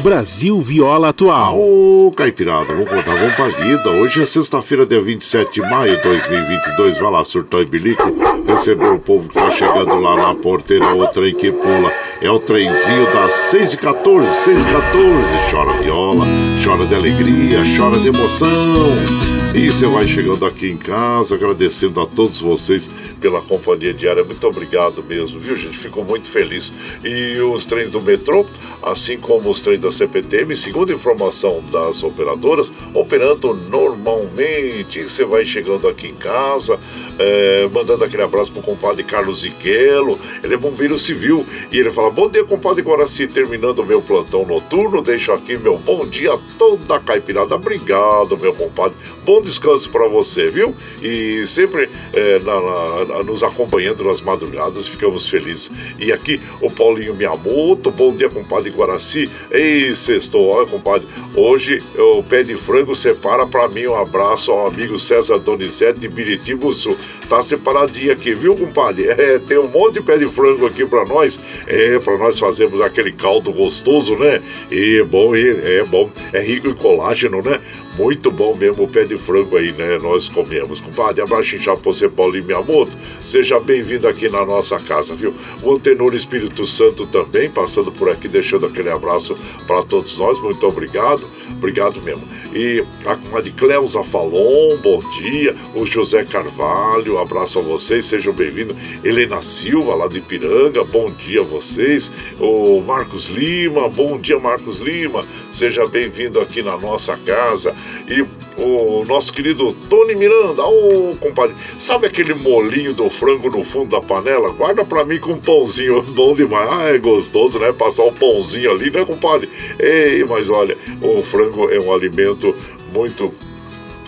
Brasil Viola Atual.
Ô, Caipirada, vamos contar, vamos pra. Hoje é sexta-feira, dia 27 de maio de 2022. Vai lá, surtou e bilico. Receber o povo que tá chegando lá na porteira, o trem que pula. É o trenzinho das 6 e 14, 6 e 14. Chora viola, chora de alegria, chora de emoção. E você vai chegando aqui em casa, agradecendo a todos vocês pela companhia diária. Muito obrigado mesmo, viu, gente? Fico muito feliz. E os trens do metrô, assim como os trens da CPTM, segundo informação das operadoras, operando normalmente. E você vai chegando aqui em casa, é, mandando aquele abraço pro compadre Carlos Iguelo. Ele é bombeiro civil e ele fala: Bom dia, compadre Guaraci, terminando o meu plantão noturno. Deixo aqui meu bom dia a toda a caipirada. Obrigado, meu compadre. Bom descanso para você, viu? E sempre é, na, na, nos acompanhando nas madrugadas, ficamos felizes. E aqui o Paulinho Miyamoto, bom dia, compadre Guaraci. Ei, sextou, olha, compadre, hoje o pé de frango separa para mim um abraço ao amigo César Donizete de Biritibu Sul. Tá separadinho aqui, viu, compadre? É, tem um monte de pé de frango aqui para nós, é, para nós fazermos aquele caldo gostoso, né? E bom, é, é bom, é rico em colágeno, né? Muito bom mesmo o pé de frango aí, né? Nós comemos. Compadre, inchado pra você, Paulinho Miyamoto. Seja bem-vindo aqui na nossa casa, viu? O Antenor Espírito Santo também, passando por aqui, deixando aquele abraço para todos nós. Muito obrigado. Obrigado mesmo. E a comadre Cleusa Falon, bom dia. O José Carvalho, abraço a vocês, sejam bem-vindos. Helena Silva, lá de Ipiranga, bom dia a vocês. O Marcos Lima, bom dia, Marcos Lima. Seja bem-vindo aqui na nossa casa. E o nosso querido Tony Miranda, ô oh, compadre, sabe aquele molinho do frango no fundo da panela? Guarda pra mim com um pãozinho bom demais. Ah, é gostoso, né? Passar um pãozinho ali, né, compadre? Ei, mas olha, o frango é um alimento muito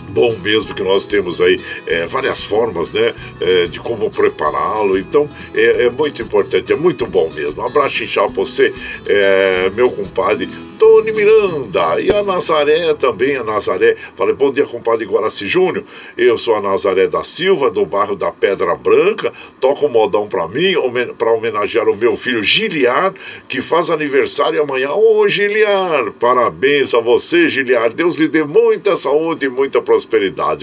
bom mesmo que nós temos aí é, várias formas, né, é, de como prepará-lo. Então é, é, muito importante, é muito bom mesmo. Um abraço inchado pra você, é, meu compadre Tony Miranda e a Nazaré também, a Nazaré. Falei, bom dia, compadre Guaraci Júnior. Eu sou a Nazaré da Silva, do bairro da Pedra Branca. Toca um modão pra mim, para homenagear o meu filho Giliar, que faz aniversário amanhã. Ô, Giliar, parabéns a você, Giliar. Deus lhe dê muita saúde e muita prosperidade,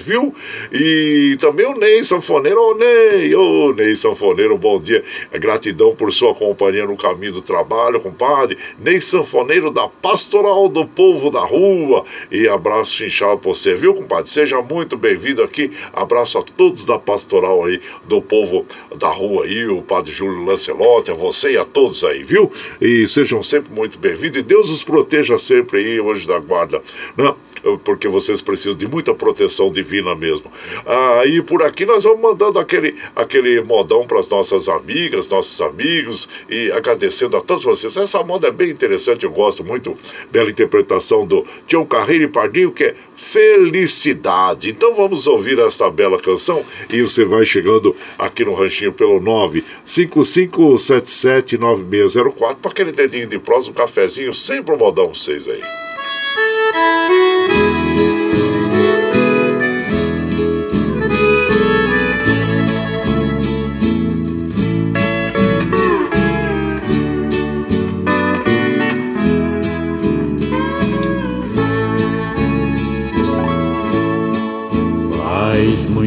viu? E também o Ney Sanfoneiro. Ô, Ney, ô, Ney Sanfoneiro, bom dia. Gratidão por sua companhia no caminho do trabalho, compadre. Ney Sanfoneiro da Pastoral do Povo da Rua. E abraço chinchado pra você, viu, compadre? Seja muito bem-vindo aqui. Abraço a todos da Pastoral aí, do Povo da Rua aí, o Padre Júlio Lancelotti, a você e a todos aí, viu? E sejam sempre muito bem-vindos. E Deus os proteja sempre aí, hoje da guarda, né? Porque vocês precisam de muita proteção divina mesmo. Ah, e por aqui nós vamos mandando aquele, aquele modão para as nossas amigas, nossos amigos e agradecendo a todos vocês. Essa moda é bem interessante, eu gosto muito. Bela interpretação do Tião Carreiro e Pardinho, que é Felicidade. Então vamos ouvir esta bela canção e você vai chegando aqui no ranchinho pelo 955779604 para aquele dedinho de prosa, um cafezinho, sempre um modão vocês aí.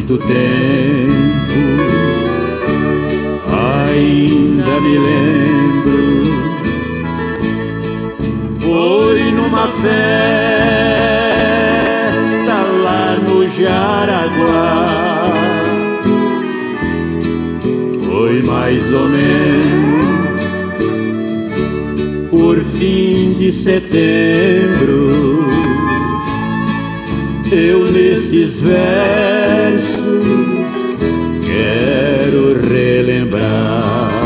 Muito tempo, ainda me lembro foi numa festa lá no Jaraguá. Foi mais ou menos por fim de setembro. Eu nesses versos quero relembrar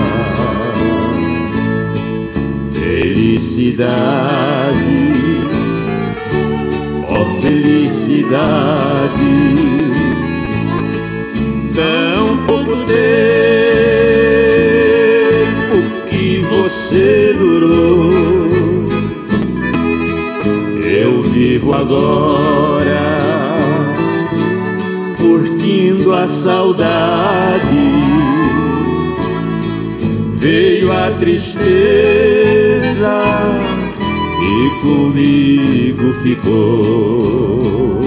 felicidade, ó oh felicidade, tão pouco tempo que você durou. Eu vivo agora curtindo a saudade veio a tristeza e comigo ficou.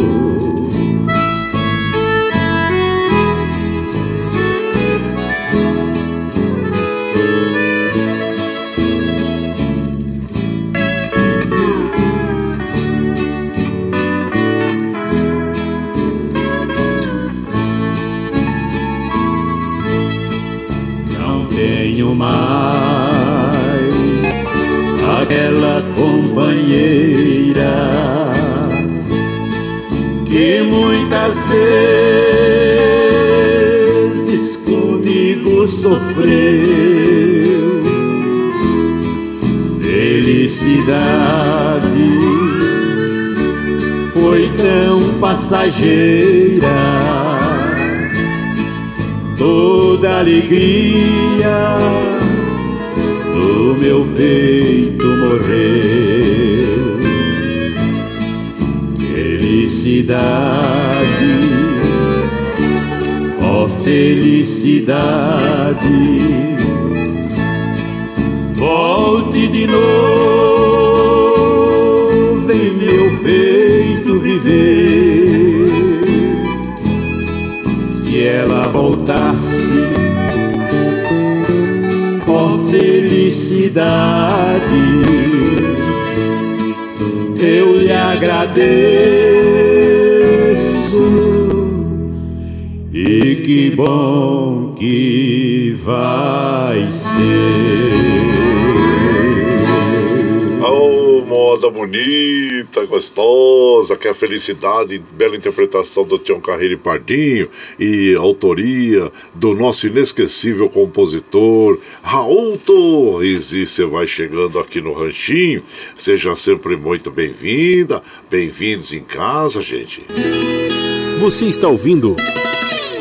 Muitas vezes comigo sofreu. Felicidade foi tão passageira, toda alegria do meu peito morreu. Felicidade, ó oh felicidade, volte de novo em meu peito viver. Se ela voltasse felicidade. Eu lhe agradeço que bom que vai ser
moda bonita, gostosa, que é a felicidade, bela interpretação do Tião Carreiro e Pardinho e autoria do nosso inesquecível compositor Raul Torres. E você vai chegando aqui no Ranchinho, seja sempre muito bem-vinda, bem-vindos em casa, gente.
Você está ouvindo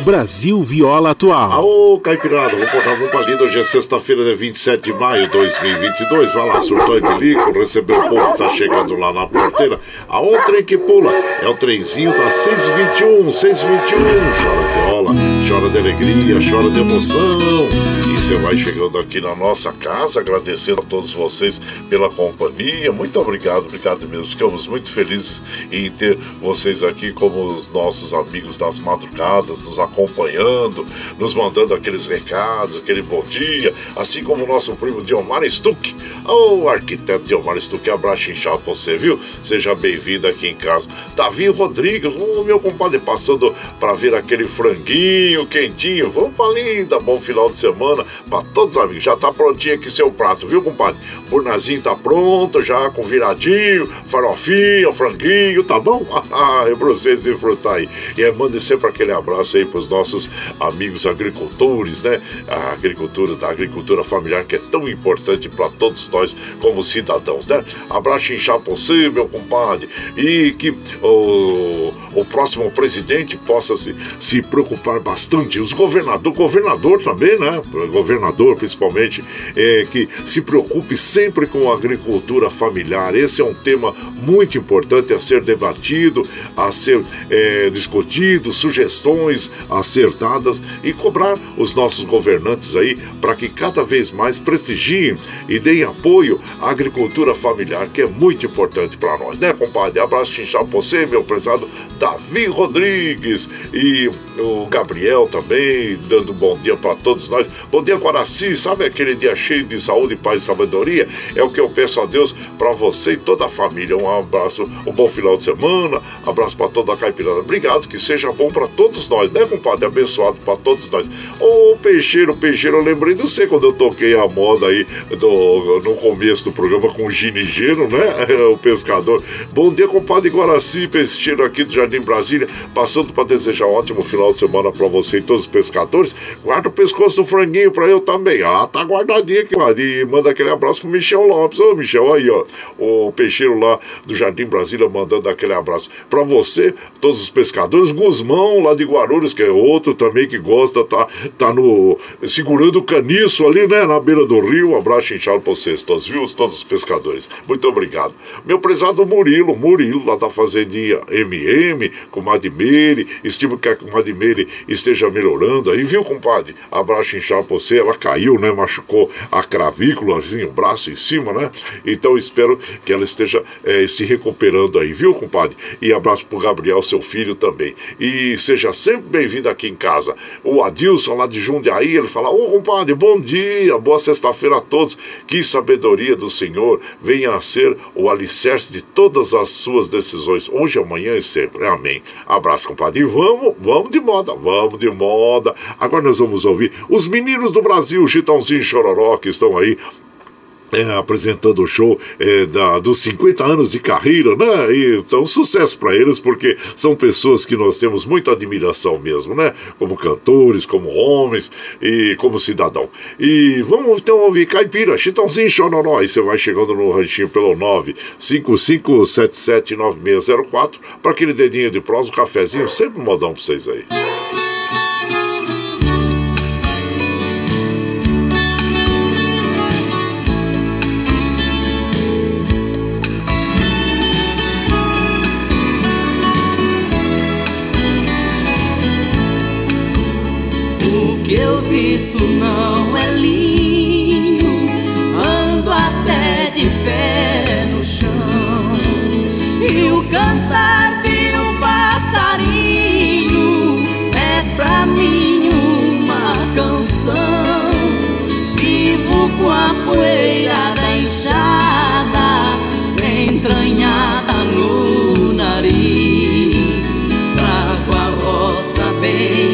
Brasil Viola Atual.
Aô, Caipirada, vou contar uma palida. Hoje é sexta-feira, de 27 de maio de 2022. Vai lá, surtou e bilico, recebeu o povo que tá chegando lá na porteira. A outra que pula é o trenzinho da 621, 621. Chora viola, chora de alegria, chora de emoção. Você vai chegando aqui na nossa casa, agradecendo a todos vocês pela companhia. Muito obrigado, obrigado mesmo. Ficamos muito felizes em ter vocês aqui como os nossos amigos das madrugadas, nos acompanhando acompanhando, nos mandando aqueles recados, aquele bom dia, assim como o nosso primo Diomar Stuck, o arquiteto Diomar Stuck, abraço inchado pra você, viu? Seja bem-vindo aqui em casa. Davi Rodrigues, o meu compadre passando para ver aquele franguinho quentinho. Vamos pra linda, bom final de semana para todos os amigos. Já tá prontinho aqui seu prato, viu, compadre? Burnazinho tá pronto, já com viradinho, farofinha, franguinho, tá bom? Ah, é pra vocês desfrutar aí. E é, mande sempre aquele abraço aí pros os nossos amigos agricultores, né? A agricultura da agricultura familiar que é tão importante para todos nós como cidadãos, né? Abraço inchar você, meu compadre, e que o, o próximo presidente possa se, se preocupar bastante, os governador, governador também, né? Governador principalmente, é, que se preocupe sempre com a agricultura familiar. Esse é um tema muito importante a ser debatido, a ser é, discutido, sugestões, acertadas e cobrar os nossos governantes aí para que cada vez mais prestigiem e deem apoio à agricultura familiar, que é muito importante para nós, né, compadre? Abraço chinchal pra você, meu prezado Davi Rodrigues e o Gabriel também, dando bom dia para todos nós. Bom dia, Guaraci, sabe aquele dia cheio de saúde, paz e sabedoria? É o que eu peço a Deus para você e toda a família. Um abraço, um bom final de semana, abraço para toda a caipirada. Obrigado, que seja bom para todos nós, né, compadre? abençoado para todos nós. Ô Peixeiro, Peixeiro, eu lembrei de você quando eu toquei a moda aí do, no começo do programa com o Ginigeiro, né? O pescador. Bom dia, compadre Guaraci, Peixeiro aqui do Jardim Brasília, passando para desejar um ótimo final de semana para você e todos os pescadores. Guarda o pescoço do franguinho para eu também. Ah, tá guardadinho aqui, mano. E manda aquele abraço pro Michel Lopes. Ô, Michel, aí, ó. O Peixeiro lá do Jardim Brasília mandando aquele abraço para você, todos os pescadores. Guzmão lá de Guarulhos, que é outro também que gosta, tá, tá no, segurando o caniço ali, né, na beira do rio. Um abraço inchado pra vocês todos, viu? Todos os pescadores. Muito obrigado. Meu prezado Murilo, Murilo lá da fazendinha MM, com Madimere, estimo que a Madimere esteja melhorando aí, viu, compadre? Abraço inchado pra você, ela caiu, né, machucou a cravícula, assim, o braço em cima, né? Então espero que ela esteja é, se recuperando aí, viu, compadre? E abraço pro Gabriel, seu filho também. E seja sempre bem-vindo aqui em casa. O Adilson lá de Jundiaí, ele fala: Ô compadre, bom dia, boa sexta-feira a todos. Que sabedoria do Senhor venha a ser o alicerce de todas as suas decisões, hoje, amanhã e sempre. Amém. Abraço, compadre. E vamos, vamos de moda, vamos de moda. Agora nós vamos ouvir os meninos do Brasil, Chitãozinho e Chororó, que estão aí é, apresentando o show é, da, dos 50 anos de carreira, né? E, então, sucesso para eles, porque são pessoas que nós temos muita admiração mesmo, né? Como cantores, como homens e como cidadão. E vamos então ouvir Caipira, Chitãozinho Chororó. E você vai chegando no ranchinho pelo 955779604 para aquele dedinho de prosa, um cafezinho, sempre um modão para vocês aí.
visto roça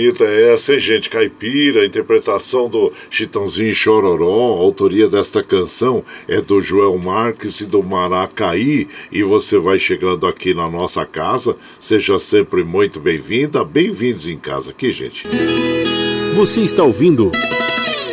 bonita é essa, hein, gente? Caipira, interpretação do Chitãozinho Chororó, autoria desta canção é do Joel Marques e do Maracaí. E você vai chegando aqui na nossa casa, seja sempre muito bem-vinda, bem-vindos em casa aqui, gente.
Você está ouvindo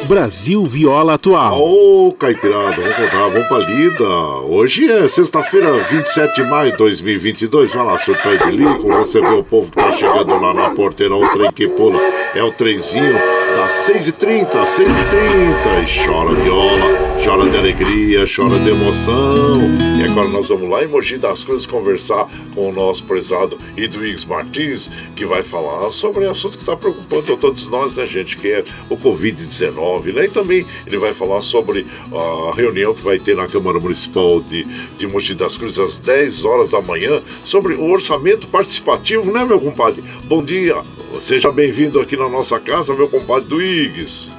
Brasil Viola Atual.
Ô, Caipirada, vamos contar, vamos pra lida. Hoje é sexta-feira, 27 de maio de 2022. Vai lá, surtar e bilico, receber o povo que tá chegando lá na porteira, o trem que pula. É o trenzinho das 6h30, 6h30. E chora viola, chora de alegria, chora de emoção. E agora nós vamos lá em Mogi das Cruzes conversar com o nosso prezado Edwigs Martins, que vai falar sobre o assunto que está preocupando a todos nós, né, gente, que é o Covid-19. Né? E também ele vai falar sobre a reunião que vai ter na Câmara Municipal de, de Mogi das Cruzes às 10 horas da manhã sobre o orçamento participativo, né, meu compadre? Bom dia, seja bem-vindo aqui na nossa casa, meu compadre do Igues.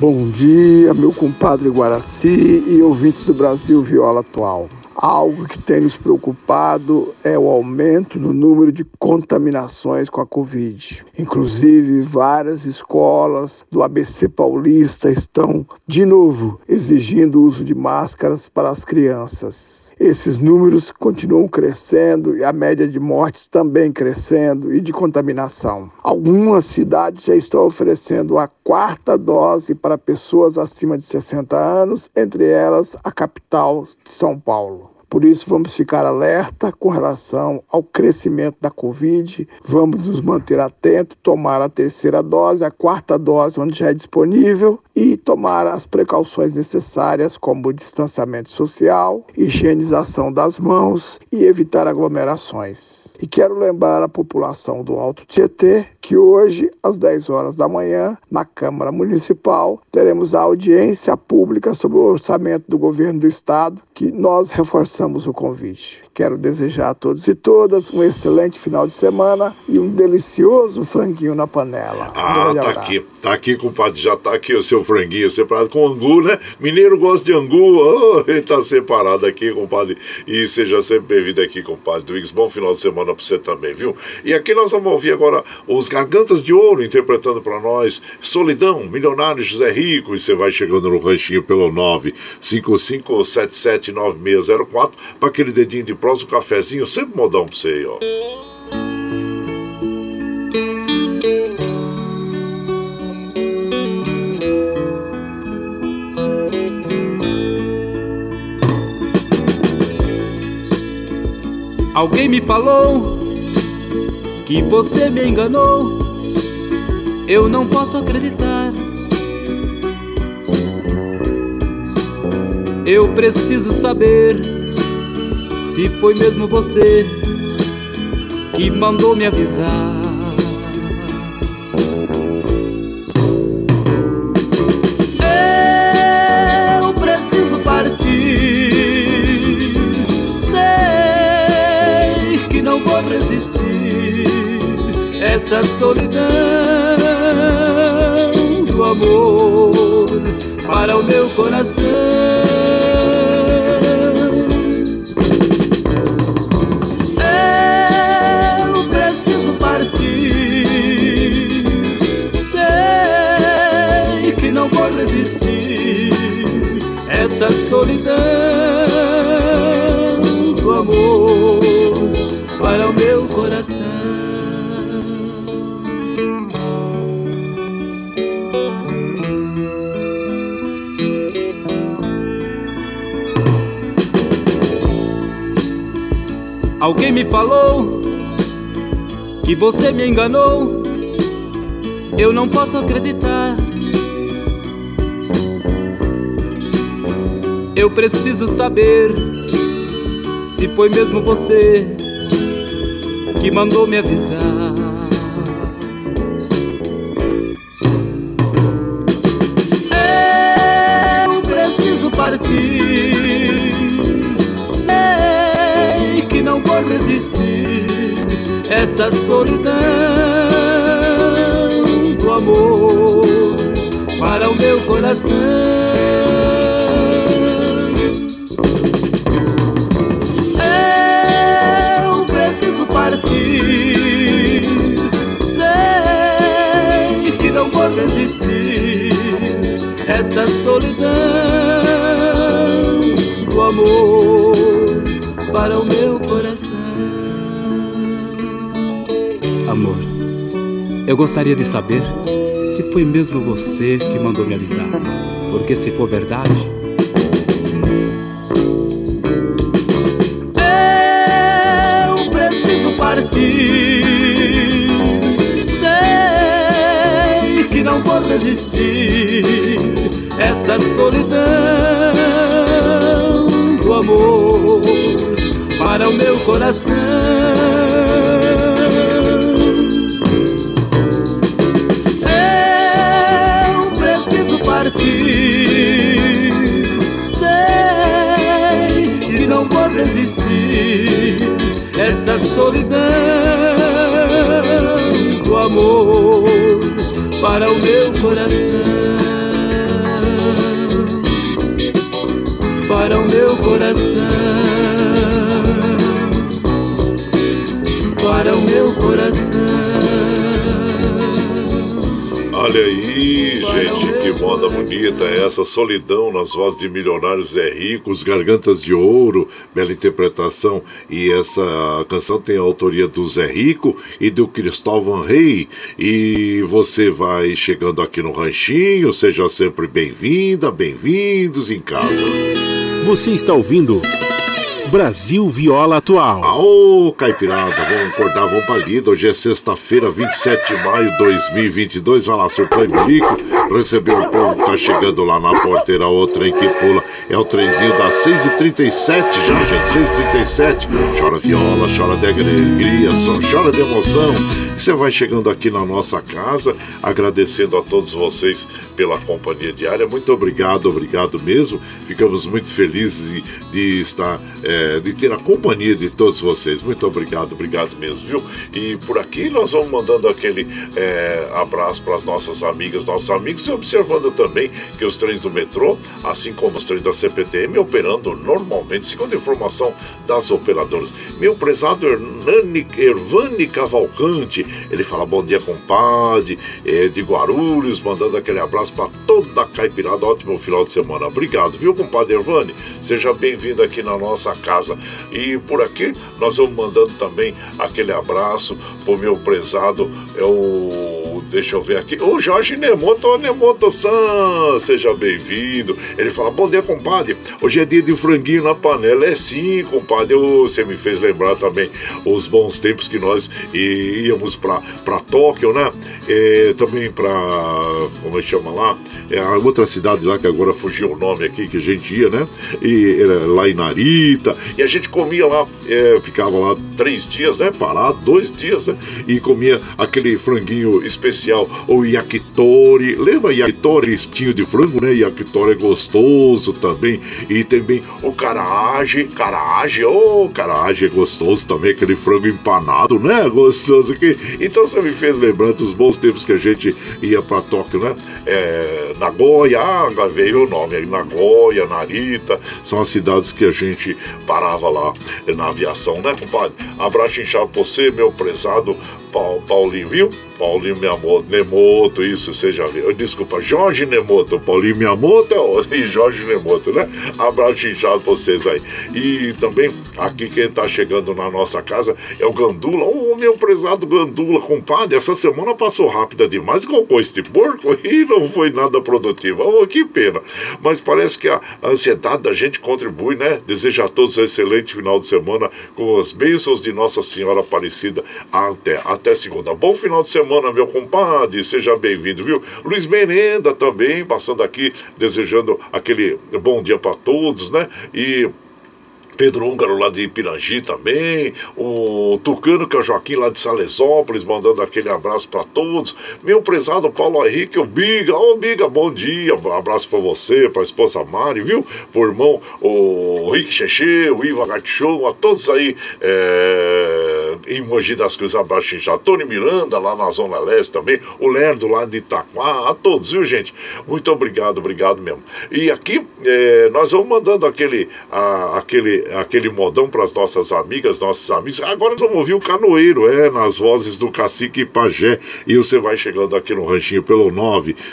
Bom dia, meu compadre Guaraci e ouvintes do Brasil Viola Atual. Algo que tem nos preocupado é o aumento no número de contaminações com a Covid. Inclusive, várias escolas do ABC Paulista estão, de novo, exigindo o uso de máscaras para as crianças. Esses números continuam crescendo e a média de mortes também crescendo e de contaminação. Algumas cidades já estão oferecendo a quarta dose para pessoas acima de 60 anos, entre elas a capital de São Paulo. Por isso, vamos ficar alerta com relação ao crescimento da Covid, vamos nos manter atentos, tomar a terceira dose, a quarta dose, onde já é disponível, e tomar as precauções necessárias, como o distanciamento social, higienização das mãos e evitar aglomerações. E quero lembrar a população do Alto Tietê que hoje, às 10 horas da manhã, na Câmara Municipal, teremos a audiência pública sobre o orçamento do governo do estado, que nós reforçamos o convite. Quero desejar a todos e todas um excelente final de semana e um delicioso franguinho na panela.
Ah, tá aqui, tá aqui, compadre, já tá aqui o seu franguinho separado com angu, né? Mineiro gosta de angu, oh, ele tá separado aqui, compadre. E seja sempre bem-vindo aqui, compadre Dwigs. Bom final de semana pra você também, viu? E aqui nós vamos ouvir agora os Gargantas de Ouro interpretando para nós Solidão, Milionário José Rico. E você vai chegando no ranchinho pelo 955779604 para aquele dedinho de próximo cafezinho, sempre modão pra você aí, ó.
Alguém me falou que você me enganou. Eu não posso acreditar. Eu preciso saber se foi mesmo você que mandou me avisar. Eu preciso partir. Sei que não vou resistir essa solidão do amor para o meu coração. Essa solidão do amor para o meu coração. Alguém me falou que você me enganou. Eu não posso acreditar. Eu preciso saber se foi mesmo você que mandou me avisar. Eu preciso partir. Sei que não vou resistir essa solidão do amor para o meu coração. Eu gostaria de saber se foi mesmo você que mandou me avisar, porque se for verdade, eu preciso partir não vou resistir essa solidão do amor para o meu coração. Resistir. Essa solidão do amor para o meu coração, para o meu coração,
Olha aí, gente, que moda bonita é essa solidão nas vozes de milionários é ricos, gargantas de ouro, bela interpretação. E essa canção tem a autoria do Zé Rico e do Cristóvão Rei. E você vai chegando aqui no Ranchinho, seja sempre bem-vinda, bem-vindos em casa.
Você está ouvindo Brasil Viola Atual.
Ô, Caipirada, vamos acordar, vamos pra lida. Hoje é sexta-feira, 27 de maio de 2022. Vai lá, seu Bilico, recebeu o povo que tá chegando lá na porteira, o trem que pula. É o trenzinho das 6h37 já, gente, 6h37. Chora viola, chora de alegria, só chora de emoção. Você vai chegando aqui na nossa casa, agradecendo a todos vocês pela companhia diária. Muito obrigado, obrigado mesmo. Ficamos muito felizes de, de estar, é, de ter a companhia de todos vocês. Muito obrigado, obrigado mesmo, viu? E por aqui nós vamos mandando aquele é, abraço para as nossas amigas, nossos amigos, e observando também que os trens do metrô, assim como os trens da CPTM, operando normalmente, segundo informação das operadoras. Meu prezado Hernani, Ervani Cavalcante, ele fala bom dia, compadre, é, de Guarulhos, mandando aquele abraço para toda a caipirada. Ótimo final de semana. Obrigado, viu, compadre Ervani? Seja bem-vindo aqui na nossa casa. E por aqui nós vamos mandando também aquele abraço pro meu prezado, é o deixa eu ver aqui. O Jorge Nemoto, Nemoto San, seja bem-vindo. Ele fala: Bom dia, compadre. Hoje é dia de franguinho na panela. É sim, compadre. Você me fez lembrar também os bons tempos que nós íamos para Tóquio, né? Também para. Como é que chama lá? É a outra cidade lá que agora fugiu o nome aqui que a gente ia, né? E lá em Narita. E a gente comia lá, é, ficava lá três dias, né? Parado, dois dias, né? E comia aquele franguinho especial, o yakitori. Lembra yakitori, estinho de frango, né? Yakitori é gostoso também. E também o karaage, karaage, ô, oh, karaage é gostoso também, aquele frango empanado, né? Gostoso. Que... Então você me fez lembrar dos bons tempos que a gente ia para Tóquio, né? É, Nagoya, ah, veio o nome aí, Nagoya, Narita, são as cidades que a gente parava lá na aviação, né, compadre? Abraço inchado pra você, meu prezado Paulinho, viu? Paulinho Miyamoto, Nemoto, isso você já viu. Desculpa, Jorge Nemoto, Paulinho Miyamoto e Jorge Nemoto, né? Abraço inchado pra vocês aí. E também, aqui quem tá chegando na nossa casa é o Gandula, o meu prezado Gandula, compadre. Essa semana passou rápida demais com este porco e não foi nada produtiva. Oh, que pena. Mas parece que a ansiedade da gente contribui, né? Desejo a todos um excelente final de semana com as bênçãos de Nossa Senhora Aparecida até, até segunda. Bom final de semana meu compadre. Seja bem-vindo, viu? Luiz Merenda também, passando aqui, desejando aquele bom dia para todos, né? E Pedro Húngaro lá de Pirangi também, o Tucano, que é o Joaquim lá de Salesópolis, mandando aquele abraço para todos. Meu prezado Paulo Henrique, o Biga, ô oh, Biga, bom dia, um abraço para você, para a esposa Mari, viu? O irmão, o Rick Cheche, o Iva Gatchou, a todos aí é, em Mogi das Cruzes, abraço já. Tony Miranda lá na Zona Leste também, o Lerdo lá de Itaquá, a todos, viu gente? Muito obrigado, obrigado mesmo. E aqui é, nós vamos mandando aquele, a, aquele aquele modão para as nossas amigas, nossos amigos. Agora vamos ouvir o Canoeiro, é, nas vozes do Cacique Pajé. E você vai chegando aqui no ranchinho pelo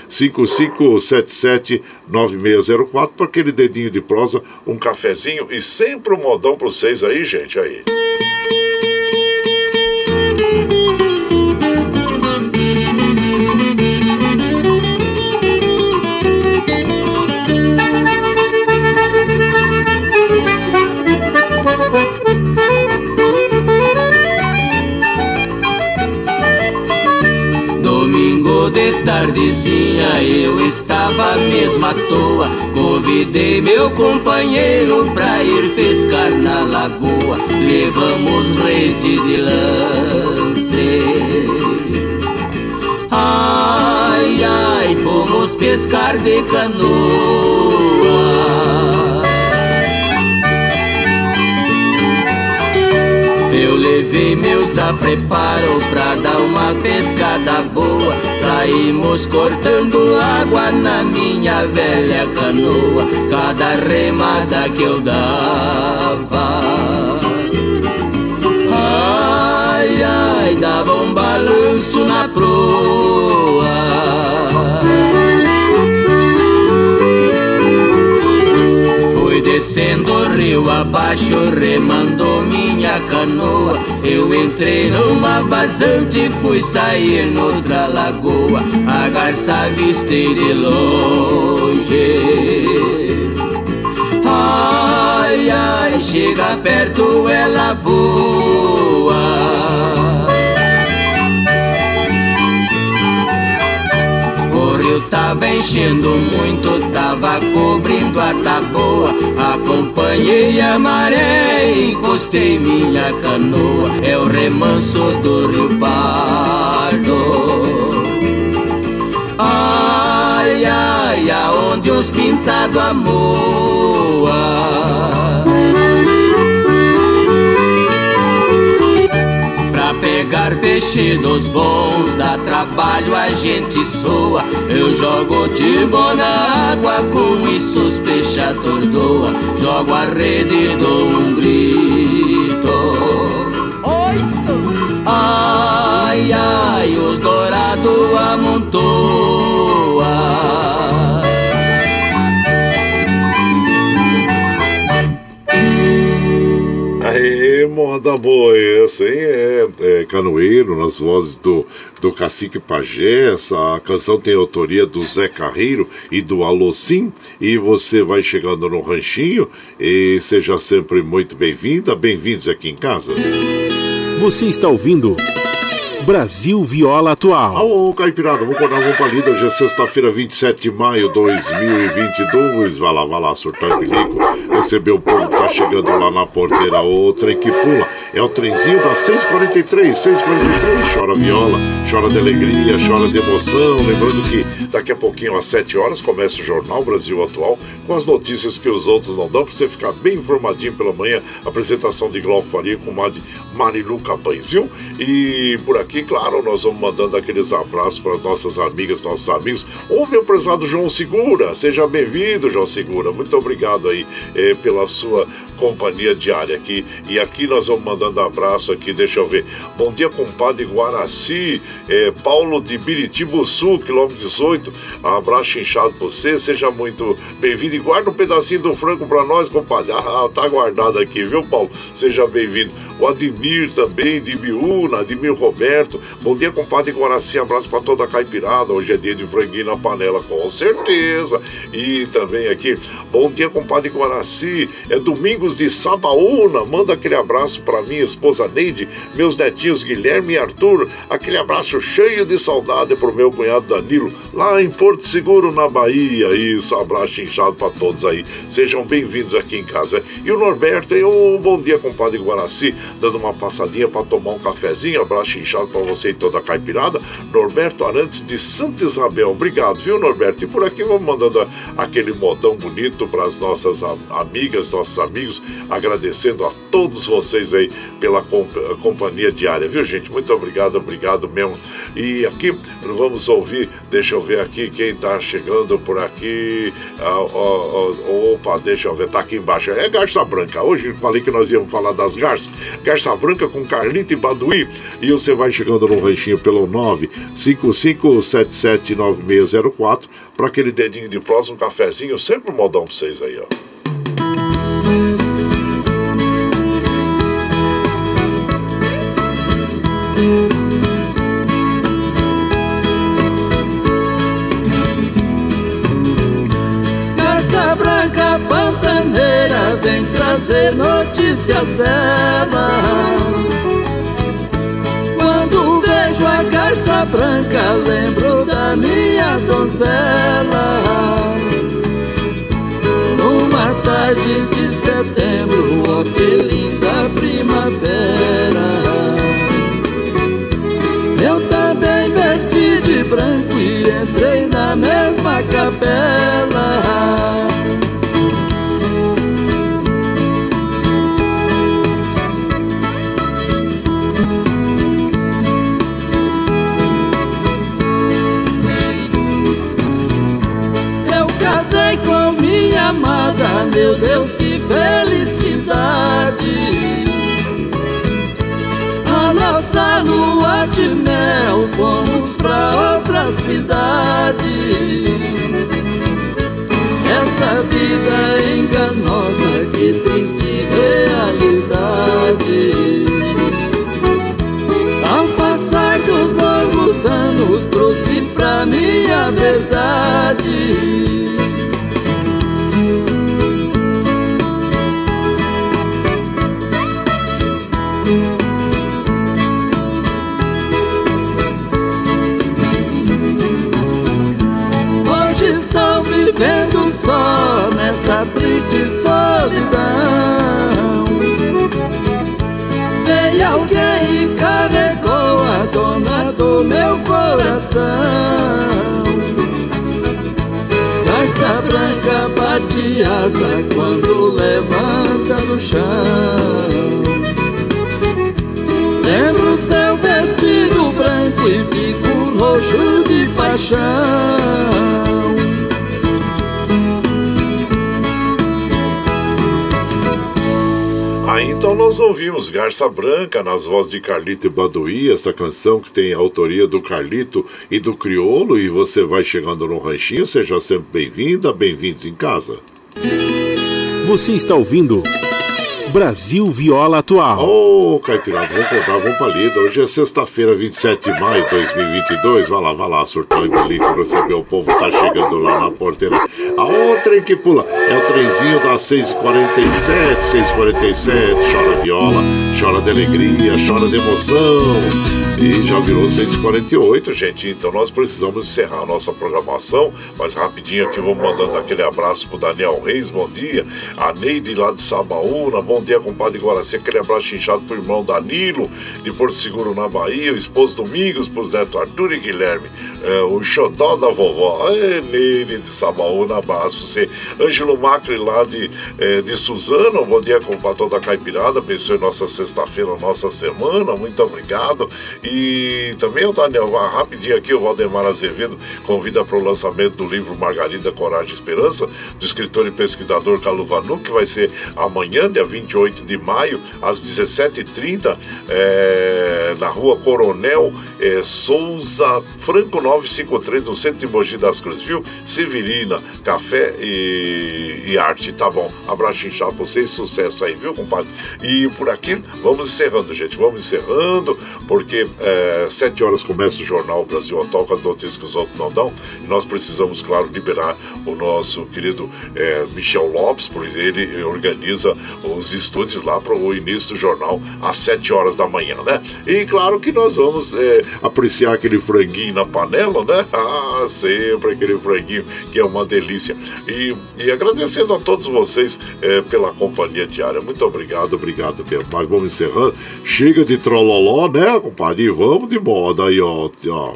955779604 para aquele dedinho de prosa, um cafezinho e sempre um modão para vocês aí, gente. Aí.
De tardezinha eu estava mesmo à toa. Convidei meu companheiro pra ir pescar na lagoa. Levamos rede de lance. Ai, ai, fomos pescar de canoa. Eu levei apreparos pra dar uma pescada boa. Saímos cortando água na minha velha canoa. Cada remada que eu dava. Ai, ai, dava um balanço na proa. Descendo rio abaixo, remando minha canoa. Eu entrei numa vazante, fui sair noutra lagoa. A garça avistei de longe. Ai, ai, chega perto ela voa. Rio tava enchendo muito, tava cobrindo a taboa. Acompanhei a maré, encostei minha canoa. É o remanso do rio Pardo. Ai, ai, aonde os pintados amoa. Pegar peixe dos bons, dá trabalho, a gente soa. Eu jogo timbo na água, com isso os peixador doa. Jogo a rede dou um.
Moda boa essa, hein? É, é, Canoeiro, nas vozes do, do Cacique Pajé. Essa canção tem autoria do Zé Carreiro e do Alocim. E você vai chegando no ranchinho e seja sempre muito bem-vinda, bem-vindos aqui em casa.
Você está ouvindo. Brasil Viola Atual.
Ô, Caipirada, vamos acordar, vamos pra lida. Hoje é sexta-feira, 27 de maio de 2022. Vai lá, vai lá, surtar bilico. Recebeu o povo que tá chegando lá na porteira. O trem que pula. É o trenzinho das 643, 643. Chora viola, chora de alegria, chora de emoção. Lembrando que daqui a pouquinho, às 7 horas, começa o Jornal Brasil Atual com as notícias que os outros não dão, pra você ficar bem informadinho pela manhã. Apresentação de Glauco Faria com Marilu Capães, viu? E por aqui aqui, claro, nós vamos mandando aqueles abraços para as nossas amigas, nossos amigos. O meu prezado João Segura, seja bem-vindo, João Segura. Muito obrigado aí eh, pela sua companhia diária aqui. E aqui nós vamos mandando abraço aqui, deixa eu ver. Bom dia, compadre Guaraci, é, Paulo de Biritibo Sul, quilômetro 18. Abraço inchado pra você, seja muito bem-vindo. E guarda um pedacinho do frango para nós, compadre. Ah, tá guardado aqui, viu, Paulo? Seja bem-vindo. O Admir também, de Biúna, Admir Roberto. Bom dia, compadre Guaraci. Abraço para toda a caipirada. Hoje é dia de franguinho na panela, com certeza. E também aqui, bom dia, compadre Guaraci. É domingo amigos de Sabaúna, manda aquele abraço para minha esposa Neide, meus netinhos Guilherme e Arthur, aquele abraço cheio de saudade pro meu cunhado Danilo, lá em Porto Seguro, na Bahia. Isso, abraço inchado para todos aí. Sejam bem-vindos aqui em casa. E o Norberto, um bom dia, compadre Guaraci, dando uma passadinha para tomar um cafezinho. Abraço inchado para você e toda a caipirada. Norberto Arantes de Santa Isabel. Obrigado, viu, Norberto? E por aqui vamos mandando aquele modão bonito para as nossas amigas, nossos amigos agradecendo a todos vocês aí pela companhia diária, viu gente? Muito obrigado, obrigado mesmo. E aqui vamos ouvir, deixa eu ver aqui quem está chegando por aqui. Ah, opa, deixa eu ver, tá aqui embaixo. É Garça Branca. Hoje falei que nós íamos falar das garças. Garça Branca com Carlito e Baduí. E você vai chegando no ranchinho pelo 955779604 para aquele dedinho de prosa, um cafezinho, sempre modão para vocês aí, ó.
Quando vejo a garça branca, lembro da minha donzela. Numa tarde de setembro, oh que linda primavera. Eu também vesti de branco e entrei na mesma capela. Deus, que felicidade nossa lua de mel fomos pra outra cidade. Essa vida enganosa, que triste realidade. Ao passar dos longos anos, trouxe pra mim a verdade.
Triste solidão. Veio alguém e carregou a dona do meu coração. Garça branca bate asa quando levanta no chão. Lembro seu vestido branco e fico roxo de paixão.
Aí então nós ouvimos Garça Branca nas vozes de Carlito e Baduí, essa canção que tem a autoria do Carlito e do Criolo, e você vai chegando no ranchinho, seja sempre bem-vinda, bem-vindos em casa.
Você está ouvindo Brasil Viola Atual.
Ô, oh, Caipirada, vamos contar, vamos pra lida. Hoje é sexta-feira, 27 de maio de 2022. Vai lá, vai lá, surtou e belico, receber o povo, tá chegando lá na porteira. A outra que pula é o trenzinho das 6h47, 6h47. Chora viola, chora de alegria, chora de emoção. E já virou 6h48, gente. Então nós precisamos encerrar a nossa programação. Mas rapidinho aqui, vamos mandando aquele abraço pro Daniel Reis, bom dia. A Neide lá de Sabaúna, bom dia, compadre Guaraci. Aquele abraço inchado pro irmão Danilo, de Porto Seguro na Bahia. O esposo Domingos, pros netos Arthur e Guilherme. É, o xodó da vovó. É, Neide de Sabaúna, abraço você. Ângelo Macri lá de, é, de Suzano, bom dia, compadre toda a caipirada. Abençoe nossa sexta-feira, nossa semana. Muito obrigado. E também o Daniel, rapidinho aqui, o Valdemar Azevedo convida para o lançamento do livro Margarida Coragem e Esperança, do escritor e pesquisador Calu Vanu, que vai ser amanhã, dia 28 de maio, às 17h30, é, na rua Coronel é, Souza Franco 953, no centro de Mogi das Cruzes, viu? Severina, café e, e arte, tá bom. Abraço inchado pra vocês, sucesso aí, viu, compadre? E por aqui, vamos encerrando, gente, vamos encerrando, porque é, sete horas começa o Jornal Brasil Atual com as notícias que os outros não dão. E nós precisamos, claro, liberar o nosso querido é, Michel Lopes, porque ele organiza os estúdios lá para o início do jornal às sete horas da manhã, né? E claro que nós vamos é, apreciar aquele franguinho na panela, né? Ah, sempre aquele franguinho que é uma delícia. E, e agradecendo a todos vocês é, pela companhia diária. Muito obrigado, obrigado mesmo. Mas vamos encerrando. Chega de trololó, né, compadre? Vamos de moda aí, ó. ó.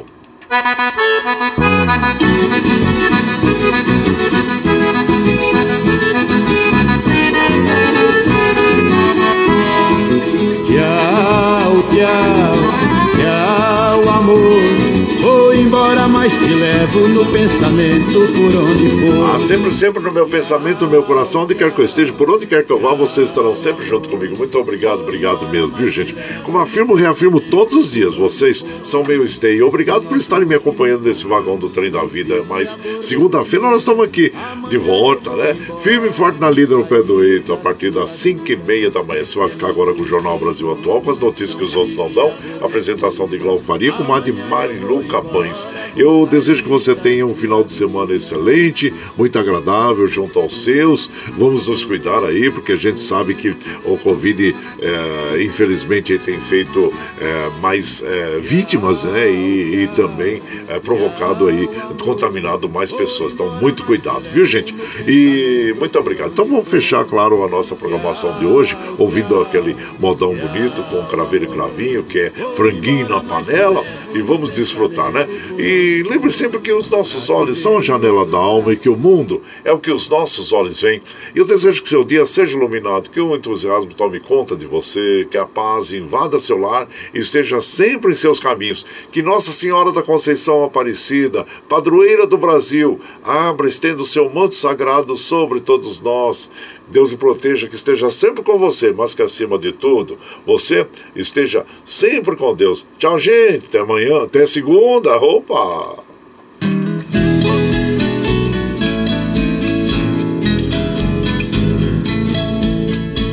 Mas te levo no pensamento por onde for.
Ah, sempre, sempre no meu pensamento, no meu coração, onde quer que eu esteja, por onde quer que eu vá, vocês estarão sempre junto comigo. Muito obrigado, obrigado mesmo, viu, gente? Como afirmo, reafirmo todos os dias, vocês são meu stay. Obrigado por estarem me acompanhando nesse vagão do trem da vida. Mas segunda-feira nós estamos aqui de volta, né? Firme e forte na lida no pé do eito, a partir das 5 e meia da manhã. Você vai ficar agora com o Jornal Brasil Atual, com as notícias que os outros não dão. Apresentação de Glauco Faria com uma de Marilu Capães. Eu desejo que você tenha um final de semana excelente, muito agradável junto aos seus. Vamos nos cuidar aí, porque a gente sabe que o Covid, é, infelizmente, tem feito é, mais é, vítimas, né? E, e também provocado aí, contaminado mais pessoas. Então, muito cuidado, viu, gente? E muito obrigado. Então, vamos fechar, claro, a nossa programação de hoje, ouvindo aquele modão bonito com craveiro e cravinho, que é franguinho na panela, e vamos desfrutar, né? E lembre sempre que os nossos olhos são a janela da alma e que o mundo é o que os nossos olhos veem. E eu desejo que seu dia seja iluminado, que o entusiasmo tome conta de você, que a paz invada seu lar e esteja sempre em seus caminhos. Que Nossa Senhora da Conceição Aparecida, padroeira do Brasil, abra, estenda o seu manto sagrado sobre todos nós. Deus o proteja, que esteja sempre com você, mas que acima de tudo, você esteja sempre com Deus. Tchau, gente. Até amanhã, até segunda. Opa!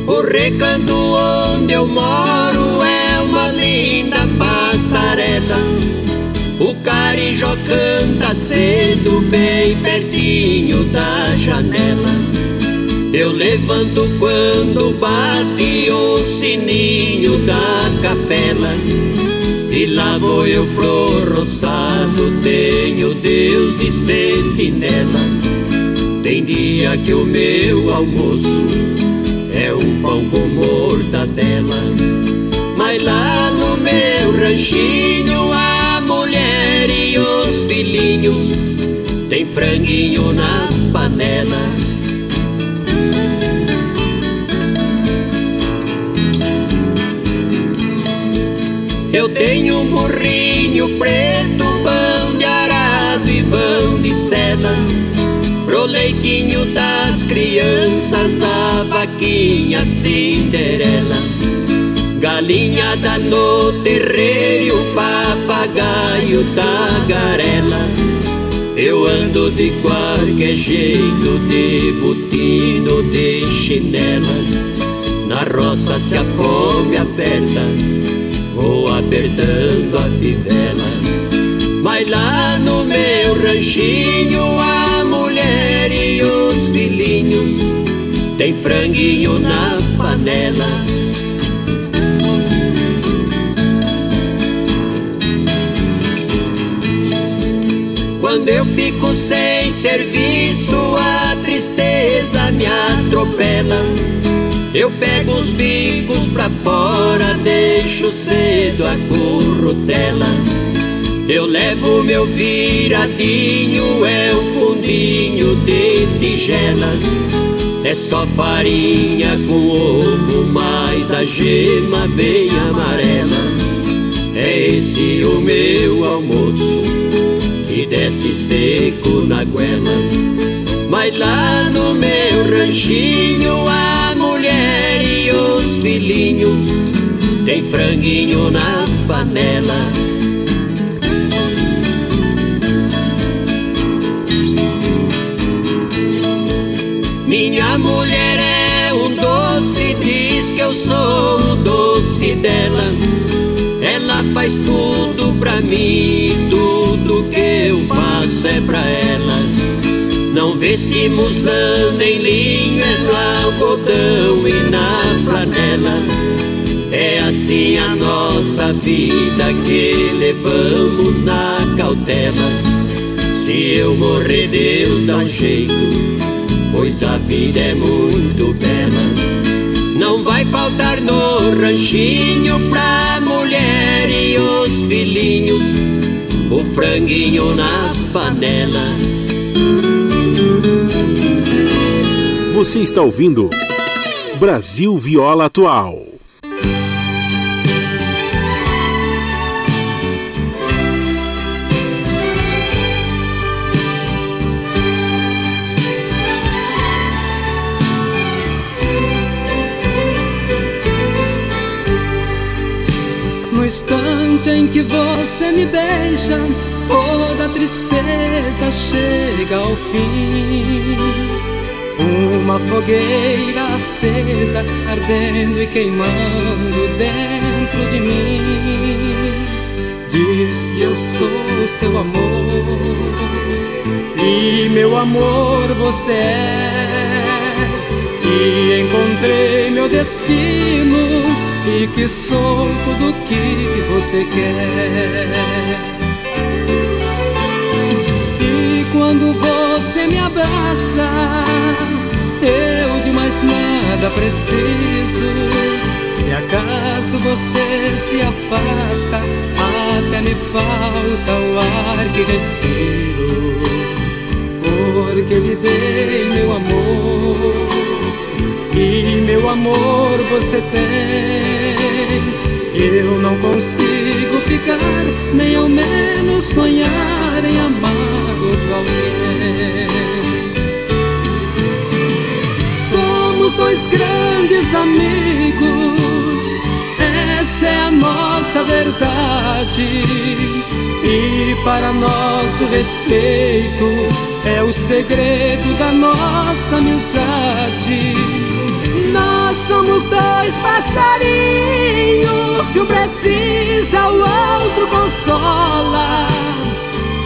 O recanto onde eu moro é uma linda passarela. O carijó canta cedo, bem pertinho da janela. Eu levanto quando bate o sininho da capela E lá vou eu pro roçado, tenho Deus de sentinela Tem dia que o meu almoço é um pão com mortadela. Mas lá no meu ranchinho a mulher e os filhinhos tem franguinho na panela. Eu tenho um burrinho preto, pão de arado e pão de seda. Pro leitinho das crianças, a vaquinha Cinderela. Galinhada no terreiro, papagaio da garela. Eu ando de qualquer jeito, de botino, de chinela. Na roça se a fome aperta vou apertando a fivela. Mas lá no meu ranchinho, a mulher e os filhinhos tem franguinho na panela. Quando eu fico sem serviço, a tristeza me atropela. Eu pego os bicos pra fora, deixo cedo a currutela. Eu levo meu viradinho, é o fundinho de tigela. É só farinha com ovo, mais da gema bem amarela. É esse o meu almoço, que desce seco na goela. Mas lá no meu ranchinho, a tem franguinho na panela. Minha mulher é um doce, diz que eu sou o doce dela. Ela faz tudo pra mim, tudo que eu faço é pra ela. Não vestimos lã nem linho, é no algodão e na flanela. É assim a nossa vida que levamos na cautela. Se eu morrer, Deus dá jeito, pois a vida é muito bela. Não vai faltar no ranchinho pra mulher e os filhinhos, o franguinho na panela.
Você está ouvindo Brasil Viola Atual.
No instante em que você me beija, toda tristeza chega ao fim. Uma fogueira acesa, ardendo e queimando dentro de mim. Diz que eu sou seu amor, e meu amor você é. E encontrei meu destino, e que sou tudo que você quer. E quando você me abraça, nada preciso. Se acaso você se afasta, até me falta o ar que respiro. Porque lhe dei meu amor, e meu amor você tem. Eu não consigo ficar, nem ao menos sonhar em amar outro alguém. Dois grandes amigos, essa é a nossa verdade. E para nós o respeito é o segredo da nossa amizade. Nós somos dois passarinhos, se um precisa, o outro consola.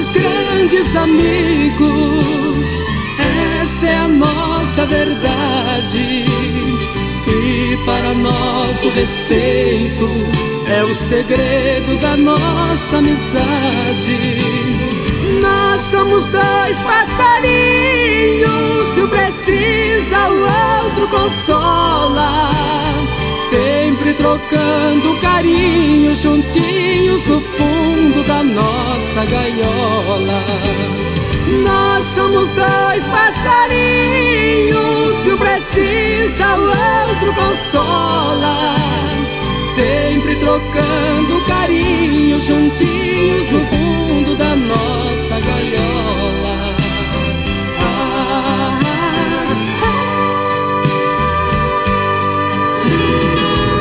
Dois grandes amigos essa é a nossa verdade. E para nós o respeito é o segredo da nossa amizade. Nós somos dois passarinhos, se o precisa o outro consola. Sempre trocando carinho juntinhos no fundo da nossa gaiola. Nós somos dois passarinhos, se o precisa o outro consola. Sempre trocando carinho juntinhos no fundo da nossa gaiola.